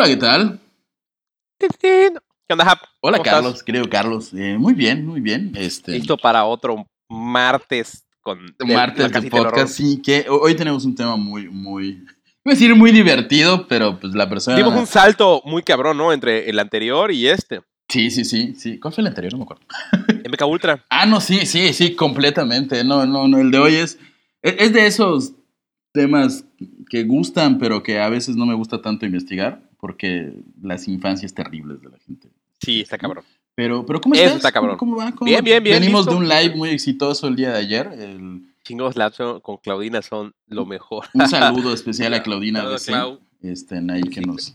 Hola, ¿qué tal? ¿Qué onda, Hap? Hola, ¿Cómo Carlos, estás? querido Carlos. Eh, muy bien, muy bien. Este, Listo para otro martes con martes de podcast, sí, que ho- hoy tenemos un tema muy, muy, iba a decir muy divertido, pero pues la persona... Dimos un salto muy cabrón, ¿no? Entre el anterior y este. Sí, sí, sí, sí. ¿Cuál fue el anterior? No me acuerdo. MK Ultra. Ah, no, sí, sí, sí, completamente. No, no, no, el de hoy es, es es de esos temas que gustan, pero que a veces no me gusta tanto investigar, porque las infancias terribles de la gente. Sí, está cabrón. Pero, pero ¿cómo estás? está cabrón. ¿Cómo, cómo va? ¿Cómo Bien, bien, bien, Venimos listo. de un live muy exitoso el día de ayer. el- Chingos Lapso con Claudina son lo mejor. un saludo especial a Claudina BC. Clau. Este, ahí que Sí, nos.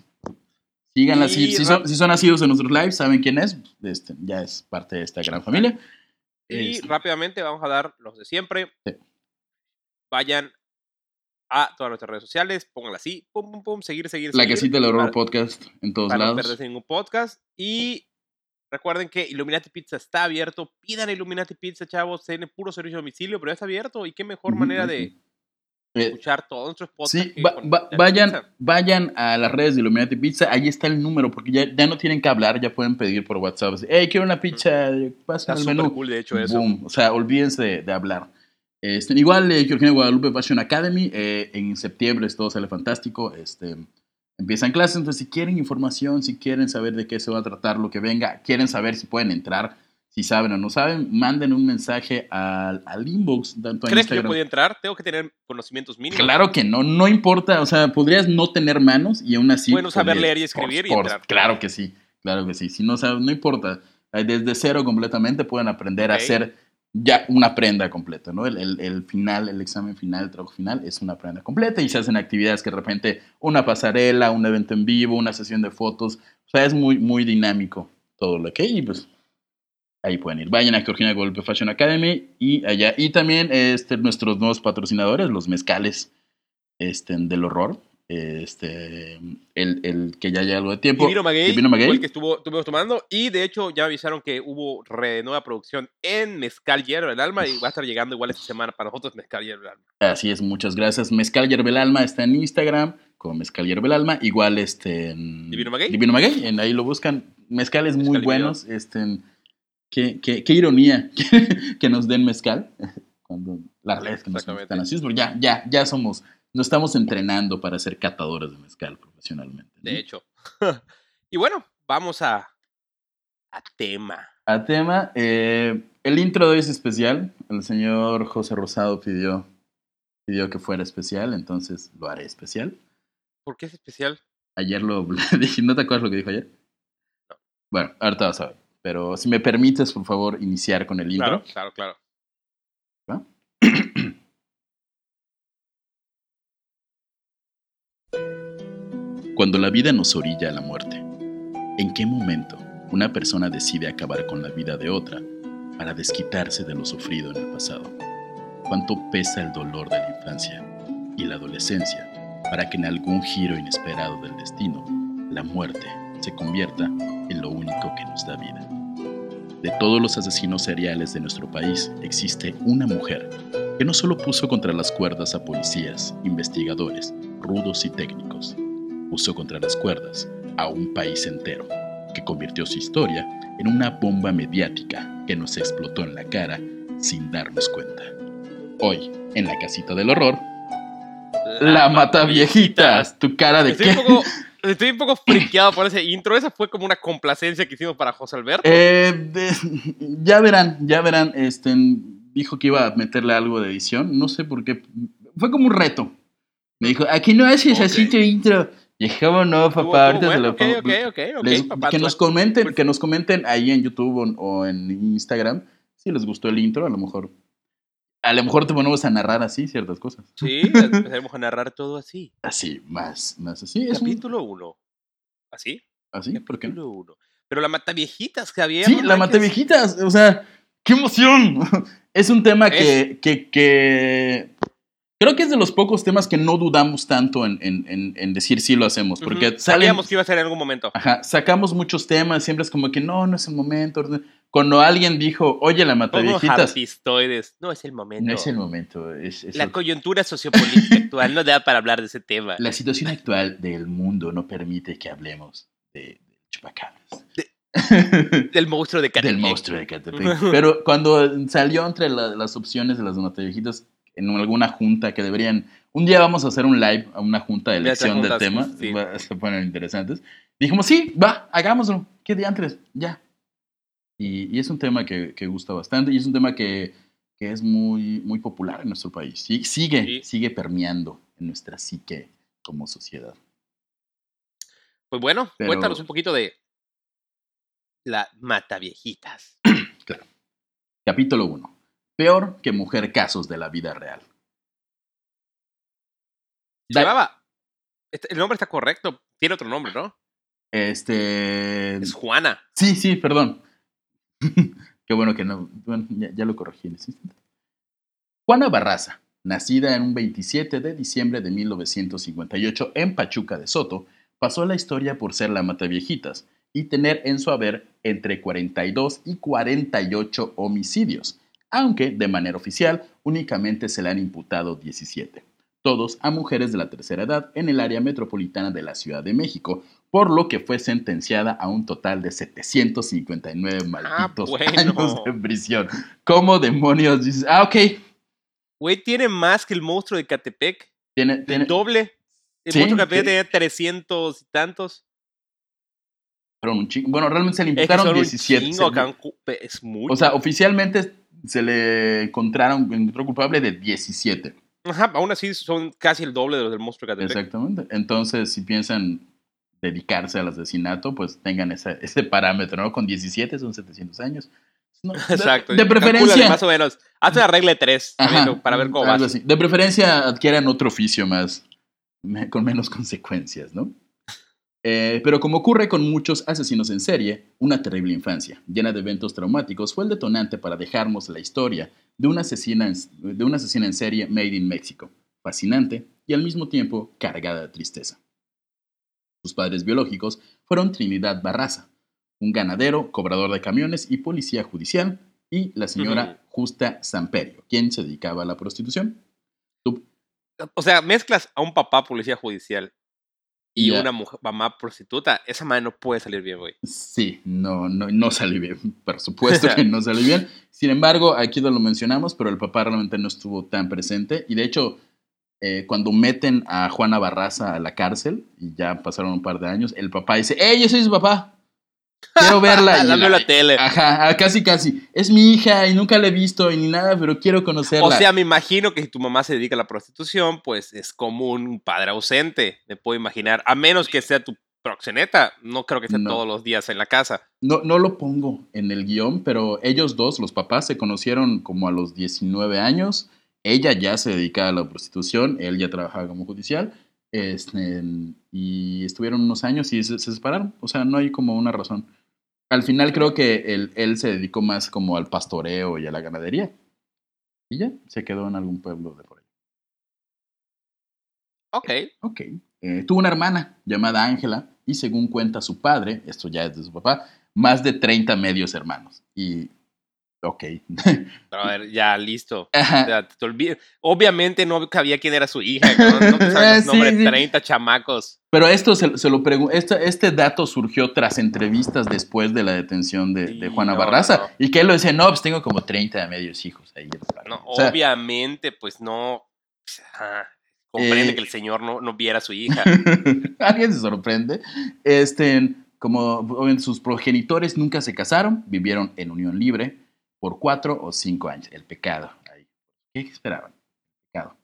Y Si son, si son nacidos en nuestros lives, saben quién es. Este, ya es parte de esta gran familia. Y Este, rápidamente vamos a dar los de siempre. Sí. Vayan a todas nuestras redes sociales, pónganla así, pum, pum, pum, seguir, seguir, la seguir, casita del horror para- podcast en todos para no lados. perderse ningún podcast. Y recuerden que Illuminati Pizza está abierto. Pidan Illuminati Pizza, chavos. Tiene puro servicio a domicilio, pero ya está abierto. Y qué mejor manera de Eh, escuchar todos nuestros podcasts. Sí, que va- va- vayan, vayan a las redes de Illuminati Pizza, ahí está el número, porque ya, ya no tienen que hablar, ya pueden pedir por WhatsApp. Hey, quiero una pizza, pasen súper menú. cool, de hecho, eso. Boom. O sea, olvídense de, de hablar. Este, igual, eh, Georgina Guadalupe Fashion Academy, eh, en septiembre todo sale fantástico. Este, empiezan clases, entonces si quieren información, si quieren saber de qué se va a tratar lo que venga, quieren saber si pueden entrar, si saben o no saben, manden un mensaje al, al inbox. Tanto ¿Crees que yo podía entrar? Tengo que tener conocimientos mínimos. Claro que no, no importa, o sea, podrías no tener manos y aún así... Bueno, saber leer y escribir y por- entrar. Claro que sí, claro que sí, si no sabes, no importa, Eh, desde cero completamente pueden aprender a Ok. hacer ya una prenda completa, ¿no? El, el- el final, el examen final, el trabajo final es una prenda completa y se hacen actividades que de repente una pasarela, un evento en vivo, una sesión de fotos, o sea, es muy, muy dinámico todo lo que hay y pues ahí pueden ir. Vayan a Georgina Golpe Fashion Academy y allá. Y también este, nuestros nuevos patrocinadores, los mezcales este, del horror. Este, el, el que ya lleva algo de tiempo. Divino Maguey, Divino Maguey. fue el que estuvo, estuvimos tomando. Y de hecho, ya avisaron que hubo re- nueva producción en Mezcal Hierro del Alma. Y va a estar llegando igual esta semana para nosotros Mezcal Hierro del Alma. Así es, muchas gracias. Mezcal Yerbel Alma está en Instagram como Mezcal Yerbel Alma. Igual este, en ¿Divino Maguey? Divino Maguey, en ahí lo buscan. Mezcales muy Mezcal Divino. buenos. Este, en- qué, qué- qué ironía que nos den mezcal. Cuando la realidad es que no somos Exactamente. tan así, ya, ya, ya somos, nos estamos entrenando para ser catadores de mezcal profesionalmente. ¿no? De hecho. y bueno, vamos a, a tema. A tema, eh, el intro de hoy es especial. El señor José Rosado pidió, pidió que fuera especial, entonces lo haré especial. ¿Por qué es especial? Ayer lo dije, ¿no te acuerdas lo que dijo ayer? Bueno, ahorita vas a ver. Pero si me permites, por favor, iniciar con el intro. Claro, claro, claro. Cuando la vida nos orilla a la muerte, ¿en qué momento una persona decide acabar con la vida de otra para desquitarse de lo sufrido en el pasado? ¿Cuánto pesa el dolor de la infancia y la adolescencia para que en algún giro inesperado del destino, la muerte se convierta en lo único que nos da vida? De todos los asesinos seriales de nuestro país, existe una mujer que no solo puso contra las cuerdas a policías, investigadores, rudos y técnicos, puso contra las cuerdas a un país entero, que convirtió su historia en una bomba mediática que nos explotó en la cara sin darnos cuenta. Hoy, en la casita del horror, la mata viejitas, tu cara de Estoy qué. un, poco, estoy un poco friqueado por ese intro. Esa fue como una complacencia que hicimos para José Alberto. Eh, de- ya verán, ya verán, este, dijo que iba a meterle algo de edición, no sé por qué, fue como un reto. Me dijo, aquí no haces así Ok. tu intro. "¿Cómo no, papá, ahorita se bueno, lo ok, pongo". ok, ok, ok, Les- papá, que nos comenten, pues- que nos comenten ahí en YouTube o, o en Instagram si les gustó el intro, a lo mejor. A lo mejor te ponemos a narrar así ciertas cosas. Sí, empezaremos a narrar todo así. Así, más, más así. Capítulo 1. ¿Así? así, ¿por qué? Capítulo 1. Pero la mata viejitas, Javier. Sí, no la manches. viejitas. O sea, ¡qué emoción! Es un tema que, que, que creo que es de los pocos temas que no dudamos tanto en, en- en- en decir sí lo hacemos. Porque salen, Sabíamos que iba a ser en algún momento. ajá, sacamos muchos temas, siempre es como que no, no es el momento. cuando alguien dijo, oye, la mata viejitas. No es el momento. no es el momento. Es, es La el- coyuntura sociopolítica actual no da para hablar de ese tema. la situación actual del mundo no permite que hablemos de, de chupacabras. Del monstruo de Catepec. del monstruo de Catepec. Pero cuando salió entre la- las opciones de las viejitas en alguna junta que deberían. Un día vamos a hacer un live a una junta de elección del tema. sí. se ponen interesantes. Dijimos, sí, va, hagámoslo. ¿Qué diantres? Ya. Y, y es un tema que, que gusta bastante y es un tema que, que es muy, muy popular en nuestro país. Sí, sigue, Sí. sigue permeando en nuestra psique como sociedad. Pues bueno, Pero- cuéntanos un poquito de la mata viejitas. Capítulo 1. Peor que mujer casos de la vida real. Llevaba. este- El nombre está correcto. Tiene otro nombre, ¿no? Este. Es Juana. Sí, sí, perdón. Qué bueno que no. Bueno, ya, ya lo corregí en ese instante. Juana Barraza, nacida en un 27 de diciembre de 1958 en Pachuca de Soto, pasó la historia por ser la mataviejitas y tener en su haber entre 42 y 48 homicidios, aunque de manera oficial únicamente se le han imputado 17, todos a mujeres de la tercera edad en el área metropolitana de la Ciudad de México, por lo que fue sentenciada a un total de 759 malditos bueno. años de prisión. ¿Cómo demonios dices? Ah, ok. Güey, tiene más que el monstruo de Catepec. Tiene, El doble. El Sí, monstruo de Catepec tenía 300 y tantos. fueron un chingo. Bueno, realmente se le Es que imputaron son un 17. chingo, se le- cabrón, cu- pe- es mucho. o sea, oficialmente se le encontraron, encontró culpable de 17. Ajá, aún así son casi el doble de los del monstruo Catepec. Exactamente. Entonces, si piensan dedicarse al asesinato, pues tengan ese, ese parámetro, ¿no? Con 17 son 700 años. No, Exacto. De, preferencia. más o menos. Hazte la regla de tres a Ajá, ver, para ver cómo vas. así. De preferencia adquieran otro oficio más, con menos consecuencias, ¿no? Eh, pero como ocurre con muchos asesinos en serie, una terrible infancia, llena de eventos traumáticos, fue el detonante para dejarnos la historia de una asesina en, de una asesina en serie made in México, fascinante y al mismo tiempo cargada de tristeza. Sus padres biológicos fueron Trinidad Barraza, un ganadero, cobrador de camiones y policía judicial, y la señora. Justa Samperio, quien se dedicaba a la prostitución. O sea, mezclas a un papá policía judicial y una mujer, mamá prostituta. Esa madre no puede salir bien, güey. Sí, no, no, no salió bien, por supuesto que no salió bien. Sin embargo, aquí no lo mencionamos, pero el papá realmente no estuvo tan presente. Y de hecho, eh, cuando meten a Juana Barraza a la cárcel, y ya pasaron un par de años, el papá dice, ¡Ey, yo soy su papá! Quiero verla. Y en la- la tele. Ajá, ah, casi, casi. Es mi hija y nunca la he visto y ni nada, pero quiero conocerla. O sea, me imagino que si tu mamá se dedica a la prostitución, pues es como un padre ausente. Me puedo imaginar. A menos que sea tu proxeneta. No creo que esté No. todos los días en la casa. No, no lo pongo en el guion, pero ellos dos, los papás, se conocieron como a los 19 años. Ella ya se dedicaba a la prostitución, él ya trabajaba como judicial. Este, y estuvieron unos años y se, se separaron. O sea, no hay como una razón. Al final creo que él, él se dedicó más como al pastoreo y a la ganadería. Y ya, se quedó en algún pueblo de por ahí. Ok. Ok. Eh, tuvo una hermana llamada Ángela y según cuenta su padre, esto ya es de su papá, más de 30 medios hermanos. Y, ok. Pero a ver, ya, listo. Te Obviamente no sabía quién era su hija. No sabes los Sí, nombres sí. de 30 chamacos. Pero esto se, se lo pregunto, este, este dato surgió tras entrevistas después de la detención de, de Sí, Juana no, Barraza. no, no. Y que él lo decía, no, pues tengo como 30 medios hijos ahí. No, O sea, obviamente, pues no. pues, ajá, comprende Eh, que el señor no, no viera a su hija. Alguien se sorprende. Este, como sus progenitores nunca se casaron, vivieron en unión libre por cuatro o cinco años. El pecado. ahí. ¿Qué esperaban? Pecado.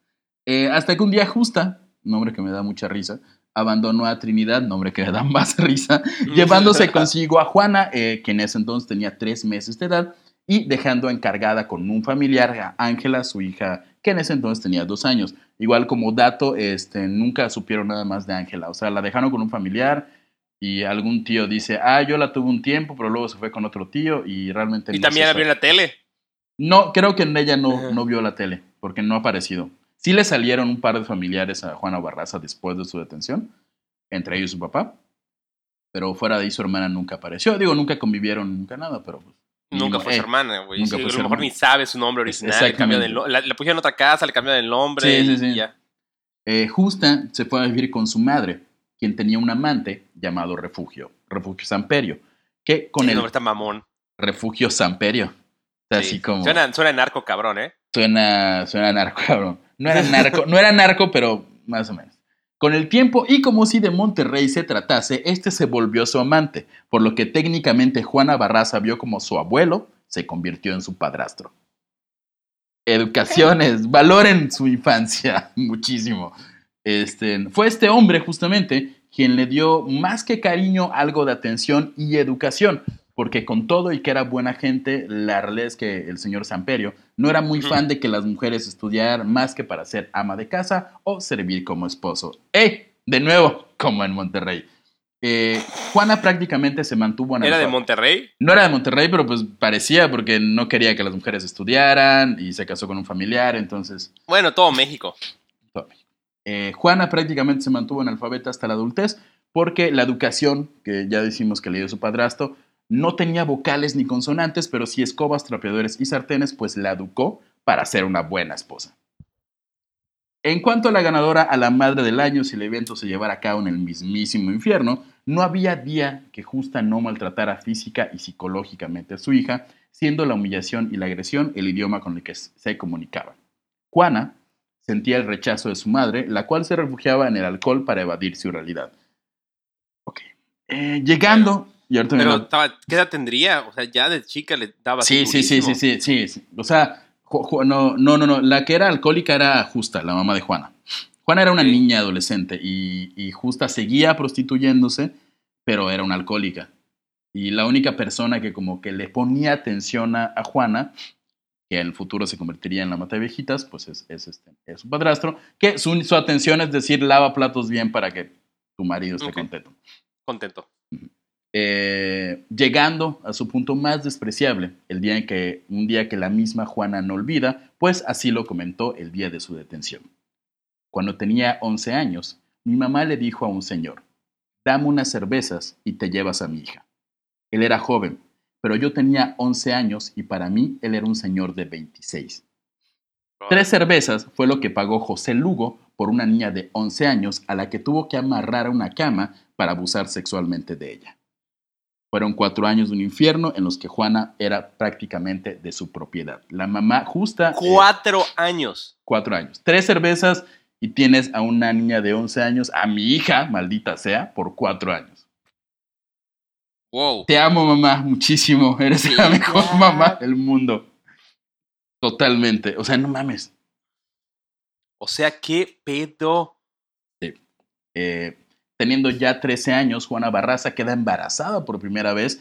Eh, hasta que un día Justa, nombre que me da mucha risa, abandonó a Trinidad, nombre que me da más risa, llevándose consigo a Juana, eh, que en ese entonces tenía tres meses de edad, y dejando encargada con un familiar a Ángela, su hija, que en ese entonces tenía dos años. Igual como dato, este, nunca supieron nada más de Ángela, o sea, la dejaron con un familiar y algún tío dice, ah, yo la tuve un tiempo, pero luego se fue con otro tío y realmente... Y no también la vio en la tele. No, creo que ella no, Ajá. no vio la tele, porque no ha aparecido. Sí le salieron un par de familiares a Juana Barraza después de su detención, entre ellos su papá, pero fuera de ahí su hermana nunca apareció. Digo, nunca convivieron, nunca nada, pero pues, Nunca fue eh, su hermana, güey. nunca Sí, fue a lo mejor hermana. ni sabe su nombre original. Le no- la, la pusieron en otra casa, le cambian el nombre. Sí, sí, y sí. ya. Eh, Justa se fue a vivir con su madre, quien tenía un amante llamado Refugio, Refugio Samperio, que con el el nombre está mamón. Refugio Samperio, Sí. así como Suena, suena narco cabrón, ¿eh? suena, suena narco, cabrón. No era narco, no era narco, pero más o menos. Con el tiempo y como si de Monterrey se tratase, este se volvió su amante, por lo que técnicamente Juana Barraza vio como su abuelo se convirtió en su padrastro. Educaciones, valoren su infancia muchísimo. Este, fue este hombre justamente quien le dio más que cariño algo de atención y educación, porque con todo y que era buena gente, la realidad es que el señor Samperio no era muy fan de que las mujeres estudiaran más que para ser ama de casa o servir como esposo. ¡Ey! De nuevo, como en Monterrey. Eh, Juana prácticamente se mantuvo en ¿Era de Monterrey? no era de Monterrey, pero pues parecía porque no quería que las mujeres estudiaran y se casó con un familiar, entonces Bueno, todo México. Eh, Juana prácticamente se mantuvo analfabeta hasta la adultez porque la educación, que ya decimos que le dio su padrastro, no tenía vocales ni consonantes, pero sí escobas, trapeadores y sartenes, pues la educó para ser una buena esposa. En cuanto a la ganadora a la madre del año, si el evento se llevara a cabo en el mismísimo infierno, no había día que Justa no maltratara física y psicológicamente a su hija, siendo la humillación y la agresión el idioma con el que se comunicaba. Juana sentía el rechazo de su madre, la cual se refugiaba en el alcohol para evadir su realidad. Ok. Eh, llegando... y ahorita me Pero va- estaba, ¿qué edad tendría? O sea, ya de chica le daba Sí, sí, sí, sí, sí, sí, sí. O sea, no, no, no, no. La que era alcohólica era Justa, la mamá de Juana. Juana era una Sí. niña adolescente y, y Justa seguía prostituyéndose, pero era una alcohólica. Y la única persona que como que le ponía atención a, a Juana, que en el futuro se convertiría en la mata de viejitas, pues es, es este, es su padrastro, que su, su atención es decir, lava platos bien para que tu marido esté contento. Contento. Eh, llegando a su punto más despreciable, el día en que, un día que la misma Juana no olvida, pues así lo comentó el día de su detención. Cuando tenía 11 años, mi mamá le dijo a un señor, dame unas cervezas y te llevas a mi hija. Él era joven, pero yo tenía 11 años y para mí él era un señor de 26. Tres cervezas fue lo que pagó José Lugo por una niña de 11 años a la que tuvo que amarrar a una cama para abusar sexualmente de ella. Fueron cuatro años de un infierno en los que Juana era prácticamente de su propiedad. La mamá justa... eh, Cuatro años. cuatro años. Tres cervezas y tienes a una niña de 11 años, a mi hija, maldita sea, por cuatro años. Wow. Te amo, mamá, muchísimo. Eres Sí, la mejor claro. mamá del mundo. Totalmente. O sea, no mames. O sea, ¿qué pedo? Eh, teniendo ya 13 años, Juana Barraza queda embarazada por primera vez,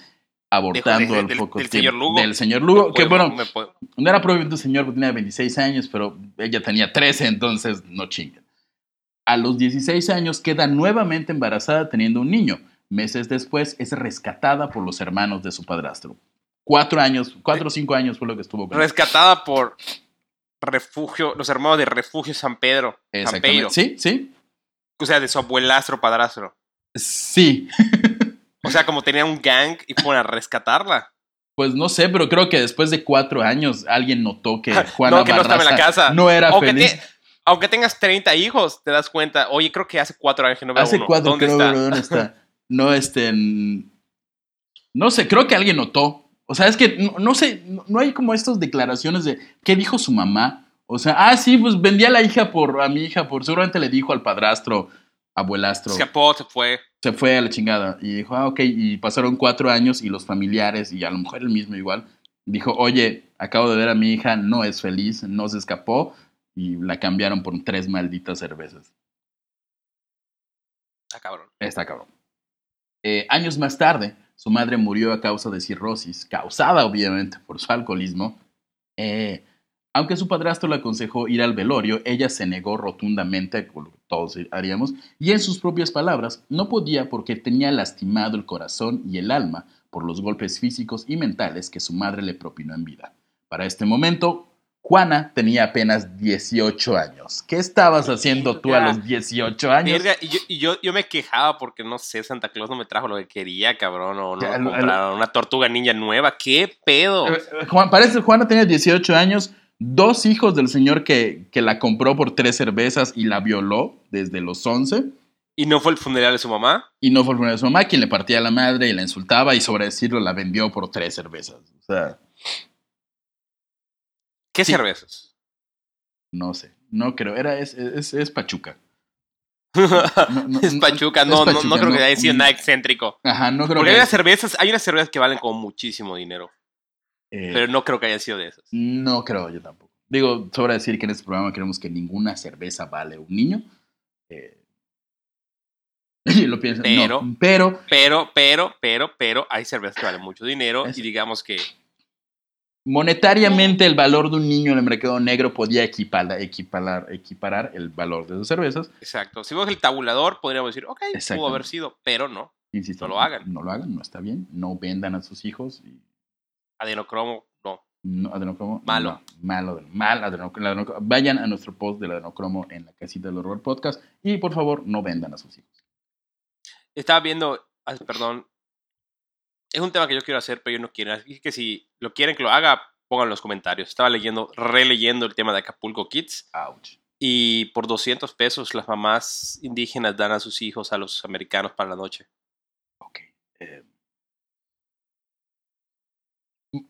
abortando de- al del- poco del tiempo. señor Lugo. Del señor Lugo, Me que puedo- bueno, puedo- no era propiamente un señor, tenía 26 años, pero ella tenía 13, entonces no chinguen. A los 16 años queda nuevamente embarazada teniendo un niño. Meses después es rescatada por los hermanos de su padrastro. Cuatro años, cuatro o cinco años fue lo que estuvo con Rescatada por Refugio, los hermanos de Refugio San Pedro. San. Pedro. Sí, sí. O sea, de su abuelastro padrastro. Sí. O sea, como tenía un gang y fueron a rescatarla. Pues no sé, pero creo que después de cuatro años alguien notó que Juana no, que no estaba en la casa. no era Aunque, feliz. te- aunque tengas 30 hijos, te das cuenta. Oye, creo que hace cuatro años que no veo Hace uno. cuatro ¿Dónde creo, está? ¿dónde está? No, este. No sé, creo que alguien notó. O sea, es que no, no sé, no, no hay como estas declaraciones de qué dijo su mamá. O sea, ah, sí, pues vendí a la hija por, a mi hija por, seguramente le dijo al padrastro, abuelastro, Se escapó, se fue. se fue a la chingada. Y dijo, ah, ok, y pasaron cuatro años y los familiares, y a lo mejor él mismo igual, dijo, oye, acabo de ver a mi hija, no es feliz, no se escapó, y la cambiaron por tres malditas cervezas. Ah, cabrón. Está cabrón. Eh, años más tarde, su madre murió a causa de cirrosis, causada obviamente por su alcoholismo. Eh, aunque su padrastro le aconsejó ir al velorio, ella se negó rotundamente, como todos haríamos, y en sus propias palabras, no podía porque tenía lastimado el corazón y el alma por los golpes físicos y mentales que su madre le propinó en vida. Para este momento, Juana tenía apenas 18 años. ¿Qué estabas haciendo tú a los 18 años? Y yo, y yo, yo me quejaba porque no sé, Santa Claus no me trajo lo que quería, cabrón, o no Ya, me lo- compraron una tortuga ninja nueva. ¿Qué pedo? Eh, Juan, parece Juana tenía 18 años, dos hijos del señor que, que la compró por tres cervezas y la violó desde los 11. ¿Y no fue el funeral de su mamá? Y no fue el primero de su mamá quien le partía a la madre y la insultaba y sobre decirlo la vendió por tres cervezas. O sea, ¿Qué Sí. cervezas? no sé, no creo, era, es, es, es Pachuca. no, es Pachuca, es no, no, no creo que haya sido nada excéntrico. Ajá, no creo Porque que... hay unas cervezas, hay unas cervezas que valen como muchísimo dinero, eh, pero no creo que hayan sido de esas. No creo yo tampoco. Digo, sobra decir que en este programa queremos que ninguna cerveza vale un niño. Eh, y lo pienso. Pero- no, pero Pero, pero, pero, pero, hay cervezas que valen mucho dinero Es- y digamos que monetariamente el valor de un niño en el mercado negro podía equiparar, equiparar, equiparar el valor de sus cervezas. Exacto. Si vemos el tabulador, podríamos decir, ok, pudo haber sido, pero no. Insisto, No lo hagan. No lo hagan, no está bien. No vendan a sus hijos. Y Adenocromo, no. no, adenocromo. Malo. no, malo, mal. adenocromo, adenocromo. Vayan a nuestro post del adenocromo en la casita del horror podcast y por favor no vendan a sus hijos. Estaba viendo, ay, perdón, es un tema que yo quiero hacer, pero yo no quiero. Así que si lo quieren que lo haga, pongan los comentarios. Estaba leyendo, releyendo el tema de Acapulco Kids Ouch. y por 200 pesos las mamás indígenas dan a sus hijos a los americanos para la noche. Ok. eh,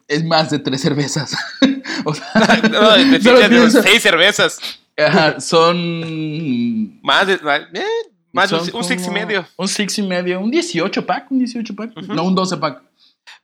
es más de tres cervezas. o sea, No, de- de- solo de- de- pienso- seis cervezas. ajá, son. Más de, más, eh, más un, un six y medio. Un six y medio. Un 18 pack. Un 18 pack. Ujú. No, un 12 pack.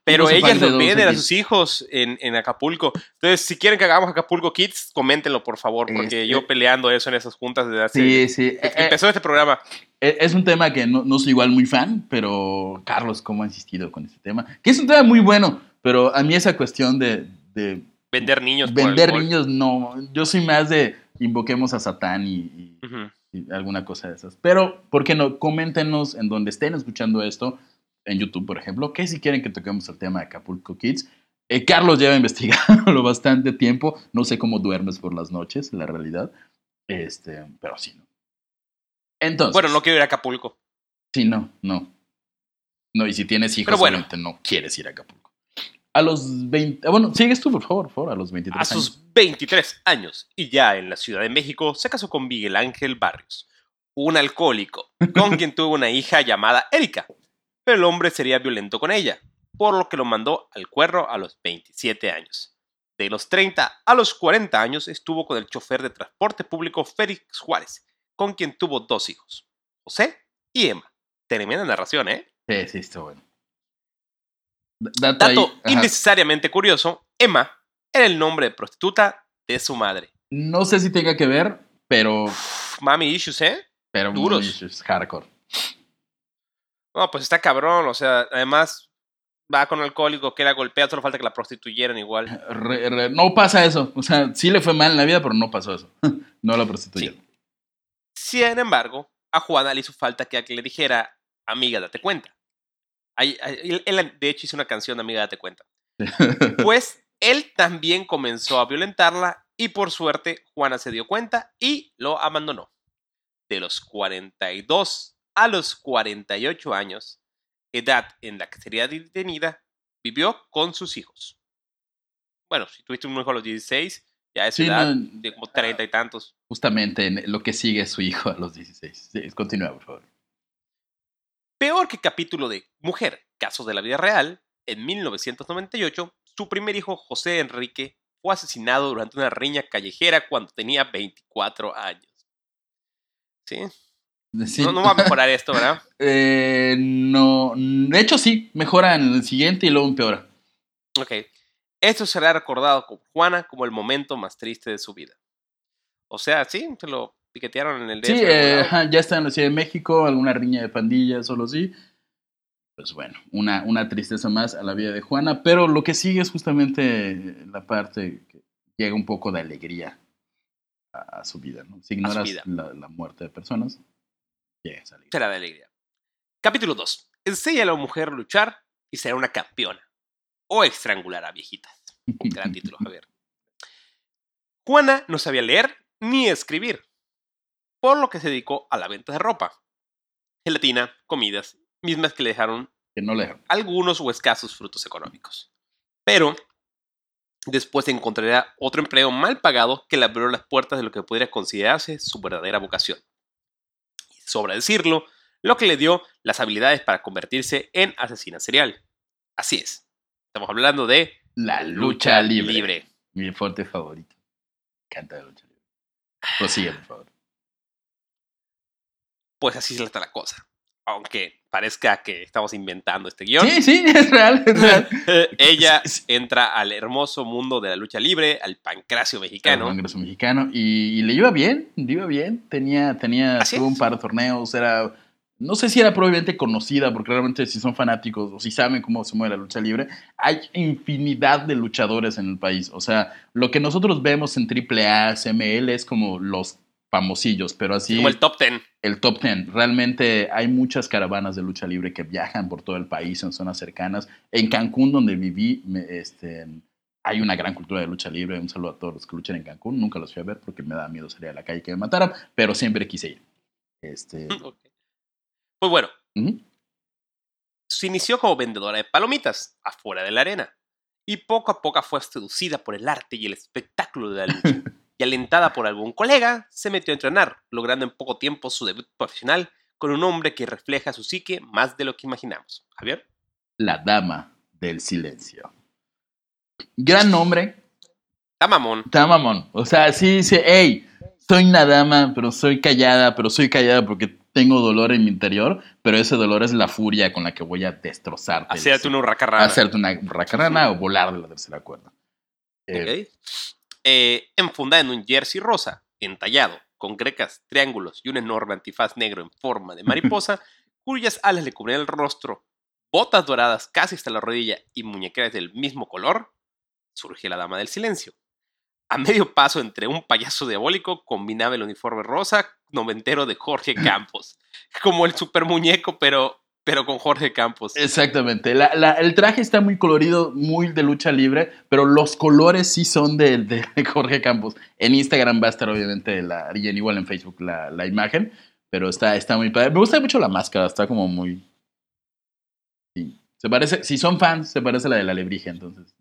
Pero 12 ellas lo 12 venden a sus hijos en, en Acapulco. Entonces, si quieren que hagamos Acapulco Kids, coméntenlo, por favor, porque Este- yo peleando eso en esas juntas desde hace... Sí, sí. Eh, empezó este programa. eh, Es un tema que no, no soy igual muy fan, pero Carlos, ¿cómo ha insistido con este tema? Que es un tema muy bueno, pero a mí esa cuestión de, de Vender niños por vender alcohol. niños, no. Yo soy más de invoquemos a Satán y, y- Ujú. Y alguna cosa de esas. Pero, ¿por qué no? Coméntenos en donde estén escuchando esto, en YouTube, por ejemplo, que si quieren que toquemos el tema de Acapulco Kids. Eh, Carlos lleva investigándolo bastante tiempo. No sé cómo duermes por las noches, la realidad. Este, pero sí, ¿no? Entonces. Bueno, no quiero ir a Acapulco. Sí, no, no. No, y si tienes hijos, Pero bueno. no quieres ir a Acapulco. A los 20. ah, Bueno, sigues tú, por favor, por favor, a los 23 A años. sus 23 años y ya en la Ciudad de México se casó con Miguel Ángel Barrios, un alcohólico, con quien tuvo una hija llamada Erika. Pero el hombre sería violento con ella, por lo que lo mandó al cuerro a los 27 años. De los 30 a los 40 años estuvo con el chofer de transporte público Félix Juárez, con quien tuvo dos hijos, José y Emma. Tremenda narración, ¿eh? Sí, sí, está bueno. Dato, innecesariamente curioso, Emma era el nombre de prostituta de su madre. No sé si tenga que ver, pero. Uf, Mami issues, ¿eh? pero Duros. hardcore. No, pues está cabrón, o sea, además va con alcohólico que la golpea, solo falta que la prostituyeran igual. Re- re- no pasa eso. O sea, sí le fue mal en la vida, pero no pasó eso. no la prostituyeron. Sin embargo, a Juana le hizo falta que alguien le dijera, amiga, date cuenta. Ahí- ahí- él, de hecho, hizo una canción Amiga, date cuenta. Pues él también comenzó a violentarla y por suerte Juana se dio cuenta y lo abandonó. De los 42 a los 48 años, edad en la que sería detenida, vivió con sus hijos. Bueno, si tuviste un hijo a los 16, ya es Sí, edad no, de como 30 y tantos. Justamente en lo que sigue es su hijo a los 16. Sí, continúa, por favor. Peor que capítulo de Mujer, casos de la vida real, en 1998, su primer hijo, José Enrique, fue asesinado durante una riña callejera cuando tenía 24 años. ¿Sí? Sí. No, no va a mejorar esto, ¿verdad? Eh, no, de hecho sí, mejora en el siguiente y luego empeora. Ok. Esto será recordado por Juana como el momento más triste de su vida. O sea, sí, se lo piquetearon en el DF. Sí, eh, ya está en la Ciudad de México, alguna riña de pandillas, solo sí. Pues bueno, una, una tristeza más a la vida de Juana, pero lo que sigue es justamente la parte que llega un poco de alegría a, a su vida, ¿no? Si ignoras vida. La, la muerte de personas, llega esa alegría. será de alegría. Capítulo 2. Enseña a la mujer a luchar y será una campeona. O estrangular a viejitas. Gran título, Javier. Juana no sabía leer ni escribir, por lo que se dedicó a la venta de ropa, gelatina, comidas, mismas que le dejaron Que no le algunos o escasos frutos económicos. Pero después encontraría otro empleo mal pagado que le abrió las puertas de lo que podría considerarse su verdadera vocación. Y sobra decirlo, lo que le dio las habilidades para convertirse en asesina serial. Así es. Estamos hablando de La lucha libre. Mi fuerte favorito. Me encanta la lucha libre. Prosigue, por favor. Pues así está la cosa. Aunque parezca que estamos inventando este guion. Sí, sí, es real, es real. Ella entra al hermoso mundo de la lucha libre, al pancracio mexicano. Un ingreso mexicano y, y le iba bien, le iba bien. Tenía, tenía tuvo un par de torneos, era, no sé si era probablemente conocida, porque realmente si son fanáticos o si saben cómo se mueve la lucha libre, hay infinidad de luchadores en el país. O sea, lo que nosotros vemos en AAA, CML es como los famosillos, pero así Como el top ten. el top 10. Realmente hay muchas caravanas de lucha libre que viajan por todo el país en zonas cercanas. En Cancún, donde viví, me- este, hay una gran cultura de lucha libre. Un saludo a todos los que luchan en Cancún. Nunca los fui a ver porque me da miedo salir a la calle y que me mataran, pero siempre quise ir. Este. Pues bueno, se inició como vendedora de palomitas afuera de la arena y poco a poco fue seducida por el arte y el espectáculo de la lucha. y alentada por algún colega, se metió a entrenar, logrando en poco tiempo su debut profesional con un hombre que refleja su psique más de lo que imaginamos. Javier. La Dama del Silencio. Gran nombre, Está mamón. está mamón. O sea, sí dice, hey, soy una dama, pero soy callada, pero soy callada porque tengo dolor en mi interior, pero ese dolor es la furia con la que voy a destrozarte. Hacerte una hurracarrana. hacerte una racarrana o volar de la tercera cuerda. Eh, Ok. Eh, enfundada en un jersey rosa, entallado, con grecas, triángulos y un enorme antifaz negro en forma de mariposa, cuyas alas le cubrían el rostro, botas doradas casi hasta la rodilla y muñequeras del mismo color, surge la Dama del Silencio. A medio paso entre un payaso diabólico combinaba el uniforme rosa noventero de Jorge Campos, como el super muñeco, pero, pero con Jorge Campos. Exactamente. La- la- el traje está muy colorido, muy de lucha libre, pero los colores sí son de, de Jorge Campos. En Instagram va a estar obviamente la, y en igual en Facebook la, la imagen, pero está, está muy padre. Me gusta mucho la máscara, está como muy... Sí. Se parece, si son fans, se parece a la de la lebrija, entonces.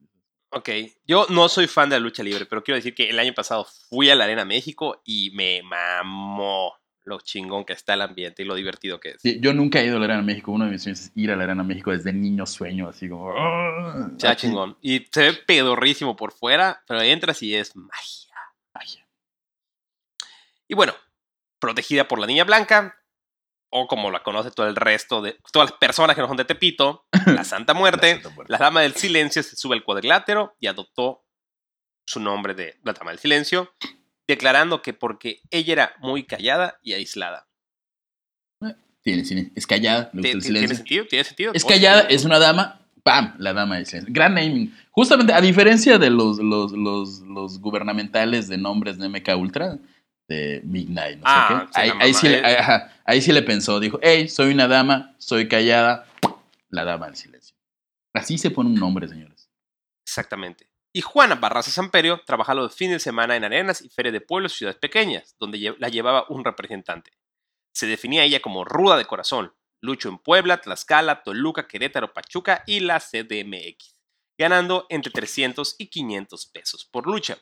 Ok, yo no soy fan de la lucha libre, pero quiero decir que el año pasado fui a la Arena México y me mamó lo chingón que está el ambiente y lo divertido que es. Sí, yo nunca he ido a la Arena México. Uno de mis sueños es ir a la Arena México desde niño sueño, así como... ¡ah! Ya chingón. Y se ve pedorrísimo por fuera, pero entras y es magia. Magia. Y bueno, protegida por la Niña Blanca, o como la conoce todo el resto de todas las personas que no son de Tepito, la Santa Muerte, La Santa Muerte. la Dama del Silencio se sube al cuadrilátero y adoptó su nombre de la Dama del Silencio, declarando que porque ella era muy callada y aislada. Tiene, tiene- es callada, le gusta ¿Ti- el ti- silencio. ¿Tiene sentido? ¿Tiene sentido? Es callada, es una dama, ¡pam! La dama del silencio. Gran naming. Justamente, a diferencia de los, los, los, los gubernamentales de nombres de MK Ultra, de Midnight, no sé Ah, qué. sí, Ahí, ahí sí, le- ajá, ahí sí le pensó, dijo, hey, soy una dama, soy callada, la dama del silencio. Así se pone un nombre, señores. Exactamente. Y Juana Barraza Samperio trabaja los fines de semana en arenas y ferias de pueblos y ciudades pequeñas, donde la llevaba un representante. Se definía ella como ruda de corazón. Luchó en Puebla, Tlaxcala, Toluca, Querétaro, Pachuca y la CDMX, ganando entre 300 y 500 pesos por lucha.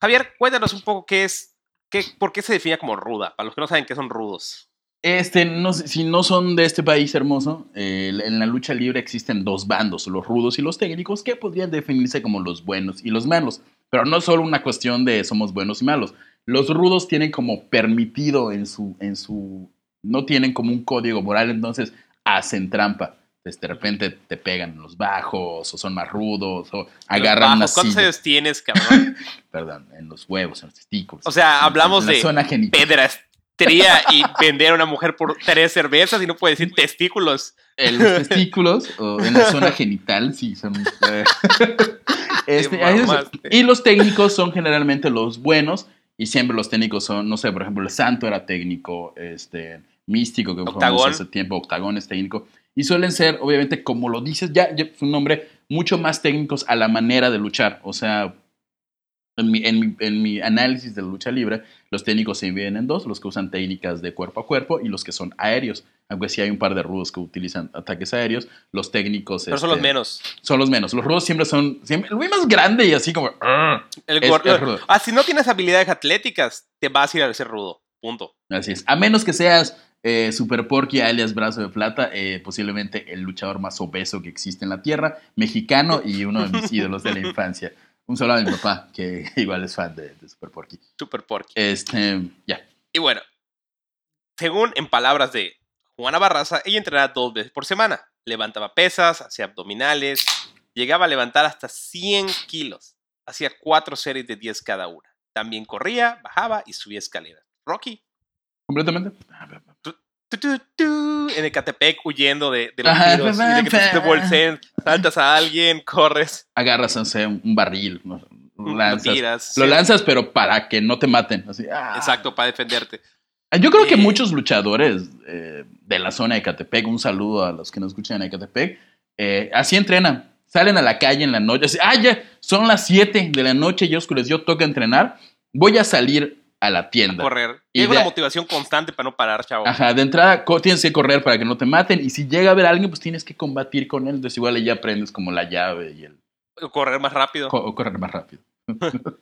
Javier, cuéntanos un poco qué es, qué, por qué se define como ruda, para los que no saben qué son rudos. Este, no si no son de este país hermoso, eh, en la lucha libre existen dos bandos, los rudos y los técnicos, que podrían definirse como los buenos y los malos. Pero no es solo una cuestión de somos buenos y malos. Los rudos tienen como permitido en su, en su, no tienen como un código moral, entonces hacen trampa. Entonces, de repente te pegan los bajos, o son más rudos, o agarran Bajos, ¿Cuántos años tienes, cabrón? Perdón, en los huevos, en los testículos. O sea, hablamos en de zona y vender a una mujer por tres cervezas y no puede decir testículos. en los testículos o en la zona genital, sí, son. este, y los técnicos son generalmente los buenos, y siempre los técnicos son, no sé, por ejemplo, el Santo era técnico, este, Místico, que Octagón. hace tiempo, Octagón es técnico, y suelen ser, obviamente, como lo dices, ya, ya es un nombre, mucho más técnicos a la manera de luchar, o sea, En mi, en, mi, en mi análisis de la lucha libre, los técnicos se dividen en dos, los que usan técnicas de cuerpo a cuerpo y los que son aéreos. Aunque sí hay un par de rudos que utilizan ataques aéreos, los técnicos... Pero son los este, menos. Son los menos. Los rudos siempre son... Siempre, el güey más grande y así como... "Arr". El es rudo. ah, si no tienes habilidades atléticas, te vas a ir a ser rudo. Punto. Así es. A menos que seas eh, Super Porky alias Brazo de Plata, eh, posiblemente el luchador más obeso que existe en la Tierra, mexicano y uno de mis ídolos de la infancia. Un saludo a mi papá, que igual es fan de, de Super Porky. Super porky. Este, ya. Y bueno, según en palabras de Juana Barraza, ella entrenaba dos veces por semana. Levantaba pesas, hacía abdominales, llegaba a levantar hasta 100 kilos. Hacía cuatro series de 10 cada una. También corría, bajaba y subía escaleras. Rocky, Completamente. Tu, tu, tu, en Ecatepec huyendo de, de los Ajá, tiros y de que te, te saltas a alguien, corres, Agarras, no sé, un barril, ¿no? lo lo lanzas. tiras. Lo sí, lanzas, pero para que no te maten. Así, ah. Exacto, para defenderte. Yo creo que Eh, muchos luchadores eh, de la zona de Ecatepec, un saludo a los que nos escuchan en Ecatepec, eh, así entrenan. Salen a la calle en la noche, así, ah, ya, son las 7 de la noche, ya oscureció, toca entrenar, voy a salir a la tienda. Correr. Y hay una motivación constante para no parar, chavo. Ajá, de entrada tienes que correr para que no te maten, y si llega a ver a alguien, pues tienes que combatir con él, entonces igual ya aprendes como la llave y el Correr más rápido. co- o correr más rápido.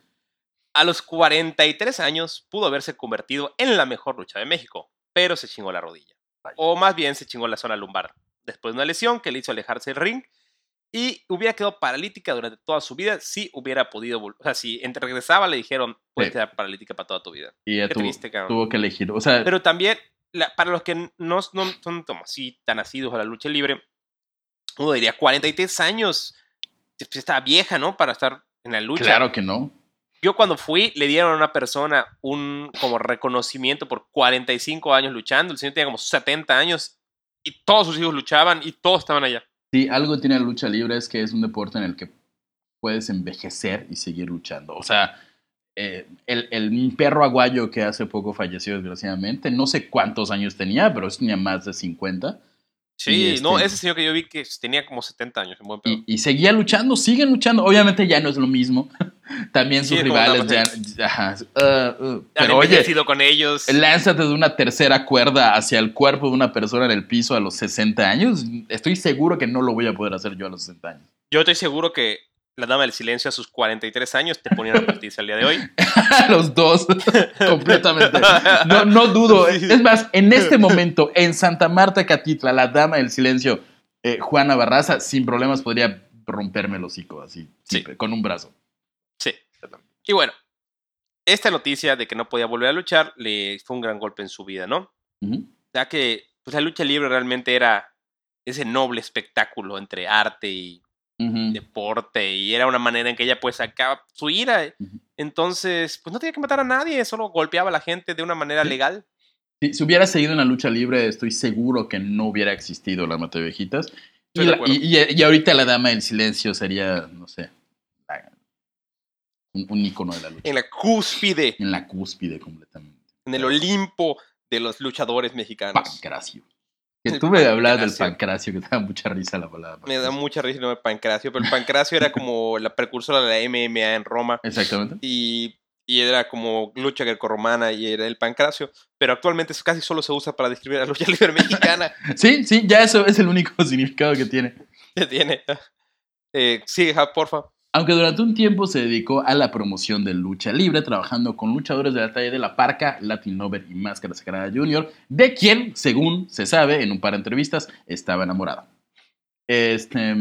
A los 43 años pudo haberse convertido en la mejor lucha de México, pero se chingó la rodilla. O más bien se chingó la zona lumbar. Después de una lesión que le hizo alejarse del ring y hubiera quedado paralítica durante toda su vida si hubiera podido O sea, si entre- regresaba le dijeron, puedes Sí. quedar paralítica para toda tu vida. Y ya Qué tuvo, triste, cabrón. tuvo que elegir, o sea, Pero también, la- para los que no, no son como así tan nacidos a la lucha libre, uno diría 43 años. pues, Estaba vieja, ¿no? Para estar en la lucha. claro que no. Yo cuando fui, le dieron a una persona un como reconocimiento por 45 años luchando. El señor tenía como 70 años y todos sus hijos luchaban y todos estaban allá. Sí, algo tiene la lucha libre es que es un deporte en el que puedes envejecer y seguir luchando. O sea, eh, el, el perro aguayo que hace poco falleció desgraciadamente, no sé cuántos años tenía, pero tenía más de 50. Sí, no, este- ese señor que yo vi que tenía como 70 años, en buen pedo. Y, y seguía luchando, siguen luchando. Obviamente ya no es lo mismo. También sus rivales ya... ajá, uh, uh, pero oye, con ellos. lánzate de una tercera cuerda hacia el cuerpo de una persona en el piso a los 60 años. Estoy seguro que no lo voy a poder hacer yo a los 60 años. Yo estoy seguro que la dama del silencio a sus 43 años te ponían a partirse al día de hoy. los dos, completamente. No, no dudo. Es más, en este momento, en Santa Marta, Catitla, la dama del silencio, eh, Juana Barraza, sin problemas podría romperme el hocico así, Sí. con un brazo. Sí. Y bueno, esta noticia de que no podía volver a luchar le fue un gran golpe en su vida, ¿no? Ya que pues, la lucha libre realmente era ese noble espectáculo entre arte y Deporte y era una manera en que ella pues sacaba su ira. Ujú. Entonces, pues no tenía que matar a nadie, solo golpeaba a la gente de una manera Sí. legal. Si, si hubiera seguido en la lucha libre, estoy seguro que no hubiera existido la Mata de Viejitas. Y, la- y- y- y ahorita la dama del silencio sería, no sé, la- un, un ícono de la lucha. En la cúspide, En la cúspide completamente. en el Olimpo de los luchadores mexicanos. Pancracio. Que tú me hablabas del pancracio. que te da mucha risa la palabra. Me da mucha risa el nombre pancracio, pero el pancracio era como la precursora de la MMA en Roma. Exactamente. y, y era como lucha grecorromana y era el pancracio, pero actualmente casi solo se usa para describir a la lucha libre mexicana. Sí, sí, ya eso es el único significado que tiene. que tiene. Eh, sigue, porfa. Aunque durante un tiempo se dedicó a la promoción de lucha libre, trabajando con luchadores de la talla de La Parca, Latin Lover y Máscara Sagrada Jr., de quien, según se sabe en un par de entrevistas, estaba enamorado. Este,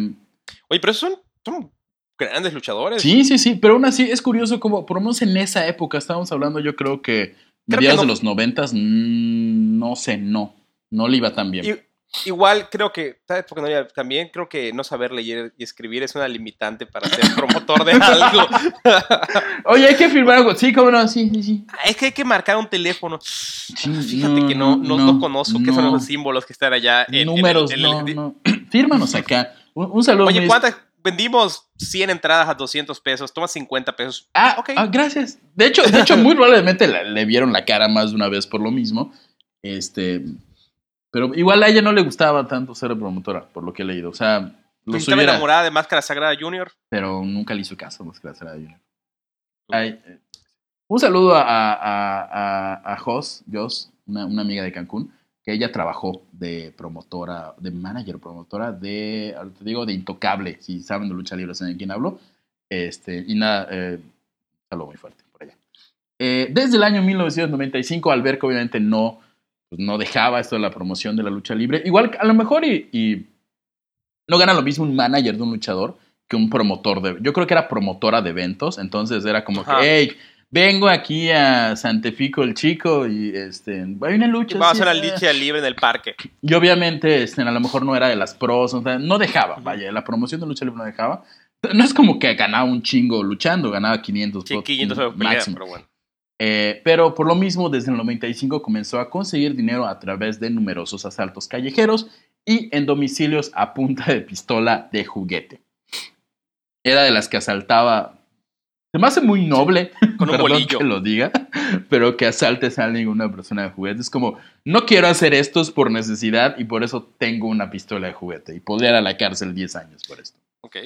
Oye, pero esos son, son grandes luchadores. sí, sí, sí, pero aún así es curioso como, por lo menos en esa época, estábamos hablando yo creo que mediados no. de los noventas, mm, no sé, no, no le iba tan bien. Igual creo que, ¿sabes por qué no? También creo que no saber leer y escribir es una limitante para ser promotor de algo. Oye, hay que firmar algo. Sí, cómo no, sí, sí, sí. es que hay que marcar un teléfono. Sí, Fíjate que no, no, no conozco qué son esos símbolos que están allá. en- en el- Números, en el- no, no. Fírmanos acá. Un, un saludo. Oye, ¿cuántas? Vendimos 100 entradas a 200 pesos, toma 50 pesos. Ah, ok. ah, gracias. De hecho, de hecho muy probablemente le, le vieron la cara más de una vez por lo mismo. Este, pero igual a ella no le gustaba tanto ser promotora, por lo que he leído. O sea, lo estaba enamorada de Máscara Sagrada Junior. pero nunca le hizo caso más que la Sarah Junior. Ay, eh, un saludo a, a, a, a Jos, Jos, una, una amiga de Cancún, que ella trabajó de promotora, de manager, promotora de, te digo, de Intocable, si saben de lucha libre, saben de quién hablo. Este, y nada, eh, saludo muy fuerte por allá. Eh, desde el año 1995, al ver que obviamente no, pues no dejaba esto de la promoción de la lucha libre, igual a lo mejor y, y no gana lo mismo un manager de un luchador que un promotor de, yo creo que era promotora de eventos, entonces era como Ajá. que, hey, vengo aquí a Santefico el chico y este, hay una lucha. Vamos a hacer la eh". lucha libre en el parque. Y obviamente este, a lo mejor no era de las pros, no dejaba, vaya, la promoción de lucha libre no dejaba. No es como que ganaba un chingo luchando, ganaba 500 Sí, pesos 500 euros pelea, máximo. pero bueno. Eh, pero por lo mismo, desde el 95 comenzó a conseguir dinero a través de numerosos asaltos callejeros y en domicilios a punta de pistola de juguete. Era de las que asaltaba. Se me hace muy noble, Con un bolillo. que lo diga, pero que asaltes a alguien una persona de juguete. Es como, no quiero hacer estos por necesidad y por eso tengo una pistola de juguete y podría ir a la cárcel 10 años por esto. Ok.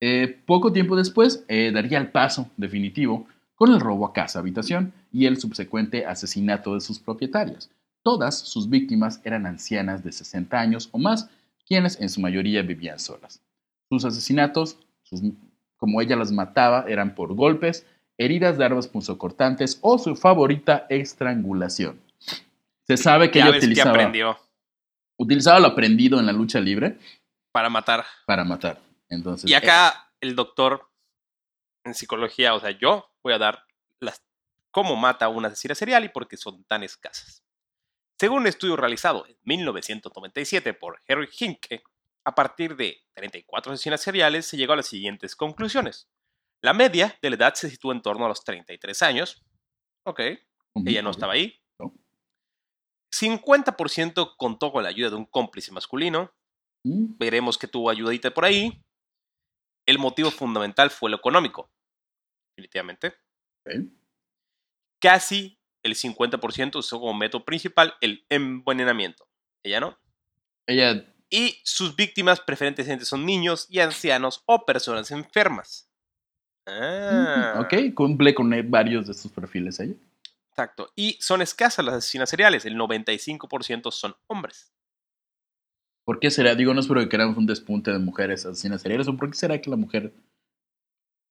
Eh, poco tiempo después eh, daría el paso definitivo con el robo a casa habitación y el subsecuente asesinato de sus propietarios. Todas sus víctimas eran ancianas de 60 años o más, quienes en su mayoría vivían solas. Sus asesinatos, sus- como ella las mataba, eran por golpes, heridas de armas punzocortantes o su favorita, estrangulación. Se sabe que Ya ella ves que utilizaba, aprendió utilizaba lo aprendido en la lucha libre para matar. para matar. Entonces, Y acá el doctor en psicología, o sea, yo voy a dar las cómo mata una asesina serial y por qué son tan escasas. Según un estudio realizado en 1997 por Harry Hinke, a partir de 34 asesinas seriales se llegó a las siguientes conclusiones. La media de la edad se sitúa en torno a los 33 años. Ok, ella no estaba ahí. No. 50% contó con la ayuda de un cómplice masculino. Mm, Veremos que tuvo ayudita por ahí. El motivo fundamental fue lo económico. Definitivamente. Casi el 50% usó como método principal el envenenamiento. Ella no. Ella Y sus víctimas preferentemente son niños y ancianos o personas enfermas. Ah, Ok, cumple con eh, varios de estos perfiles ella. Exacto. Y son escasas las asesinas seriales. El 95% son hombres. ¿Por qué será? Digo, no es porque queramos un despunte de mujeres asesinas seriales, o por qué será que la mujer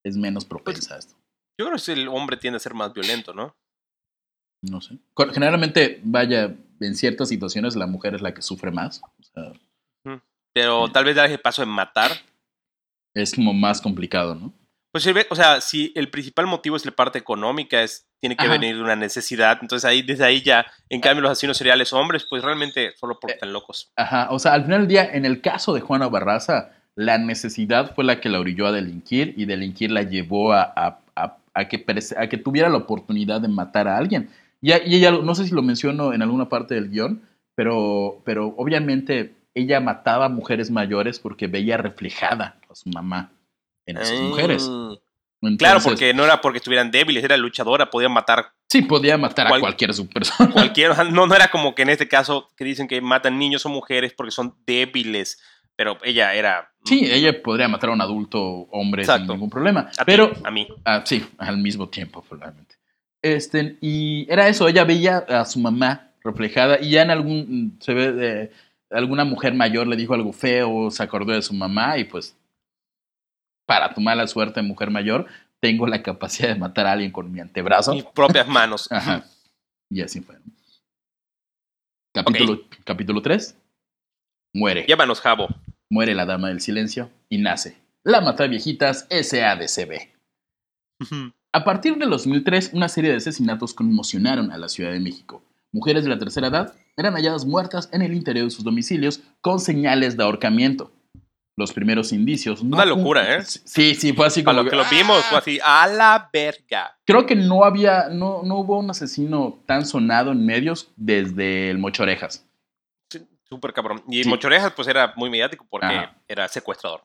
es menos propensa a esto. Yo creo que el hombre tiende a ser más violento, ¿no? No sé. Generalmente, vaya, en ciertas situaciones la mujer es la que sufre más. O sea, Pero tal vez dar ese paso en matar. es como más complicado, ¿no? Pues, o sea, si el principal motivo es la parte económica, es, tiene que Ajá. venir de una necesidad. Entonces ahí, desde ahí ya, en cambio, los asesinos seriales hombres, pues realmente solo Eh, porque están locos. Ajá, o sea, al final del día, en el caso de Juana Barraza, la necesidad fue la que la orilló a delinquir y delinquir la llevó a, a- a- a que, a que tuviera la oportunidad de matar a alguien. Y, ella, no sé si lo menciono en alguna parte del guion, pero, pero obviamente ella mataba a mujeres mayores porque veía reflejada a su mamá en esas mujeres. Mm. Entonces, Claro, porque no era porque estuvieran débiles, era luchadora, podía matar Sí, podía matar Cual- a cualquier su persona. cualquier. No, no era como que en este caso que dicen que matan niños o mujeres porque son débiles, pero ella era. Sí, ella podría matar a un adulto hombre sin ningún problema. A ti, Pero a mí. Ah, sí, al mismo tiempo, probablemente. Este, y era eso, ella veía a su mamá reflejada y ya en algún, se ve, de, alguna mujer mayor le dijo algo feo, se acordó de su mamá y pues, para tu mala suerte, mujer mayor, tengo la capacidad de matar a alguien con mi antebrazo. Mis propias manos. Ajá. Y así fue. Capítulo, capítulo 3. Muere. Llévanos, Jabo. Muere la dama del silencio y nace. La Mata Viejitas SADCB. A partir del 2003, una serie de asesinatos conmocionaron a la Ciudad de México. Mujeres de la tercera edad eran halladas muertas en el interior de sus domicilios con señales de ahorcamiento. Los primeros indicios. no Una locura, ¿eh? Sí, sí, fue así Para como. lo que lo vimos, fue así, a la verga. Creo que no había, no, no hubo un asesino tan sonado en medios desde el Mocho Orejas. Sí, Súper cabrón. Y Sí. Mochorejas, pues era muy mediático porque Ajá. era secuestrador.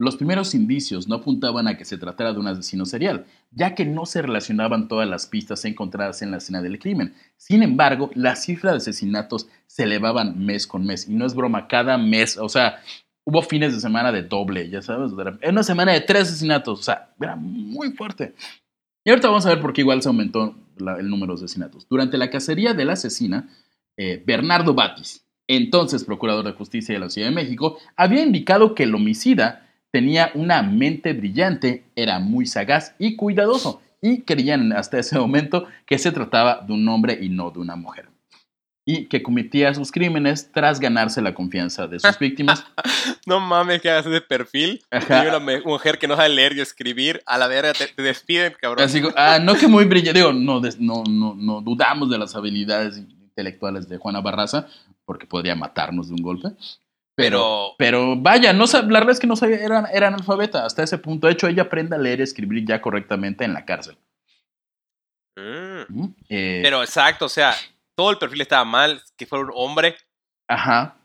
Los primeros indicios no apuntaban a que se tratara de un asesino serial, ya que no se relacionaban todas las pistas encontradas en la escena del crimen. Sin embargo, la cifra de asesinatos se elevaban mes con mes, y no es broma, cada mes, o sea, hubo fines de semana de doble, ya sabes. En una semana de tres asesinatos, o sea, era muy fuerte. Y ahorita vamos a ver por qué igual se aumentó el número de asesinatos. Durante la cacería de la asesina, eh, Bernardo Batis, entonces procurador de justicia de la Ciudad de México, había indicado que el homicida tenía una mente brillante, era muy sagaz y cuidadoso, y creían hasta ese momento que se trataba de un hombre y no de una mujer. Y que cometía sus crímenes tras ganarse la confianza de sus víctimas. no mames que hagas ese perfil. Hay una mujer que no sabe leer y escribir, a la verga te, despiden, cabrón. Así, ah, no que muy brillante, digo, no, no, no, no dudamos de las habilidades intelectuales de Juana Barraza, porque podría matarnos de un golpe. Pero, pero vaya, no, la verdad es que no sabía, era, era analfabeta hasta ese punto. De hecho, ella aprende a leer y escribir ya correctamente en la cárcel. Mm. Eh, pero exacto, o sea, todo el perfil estaba mal, que fuera un hombre. Ajá.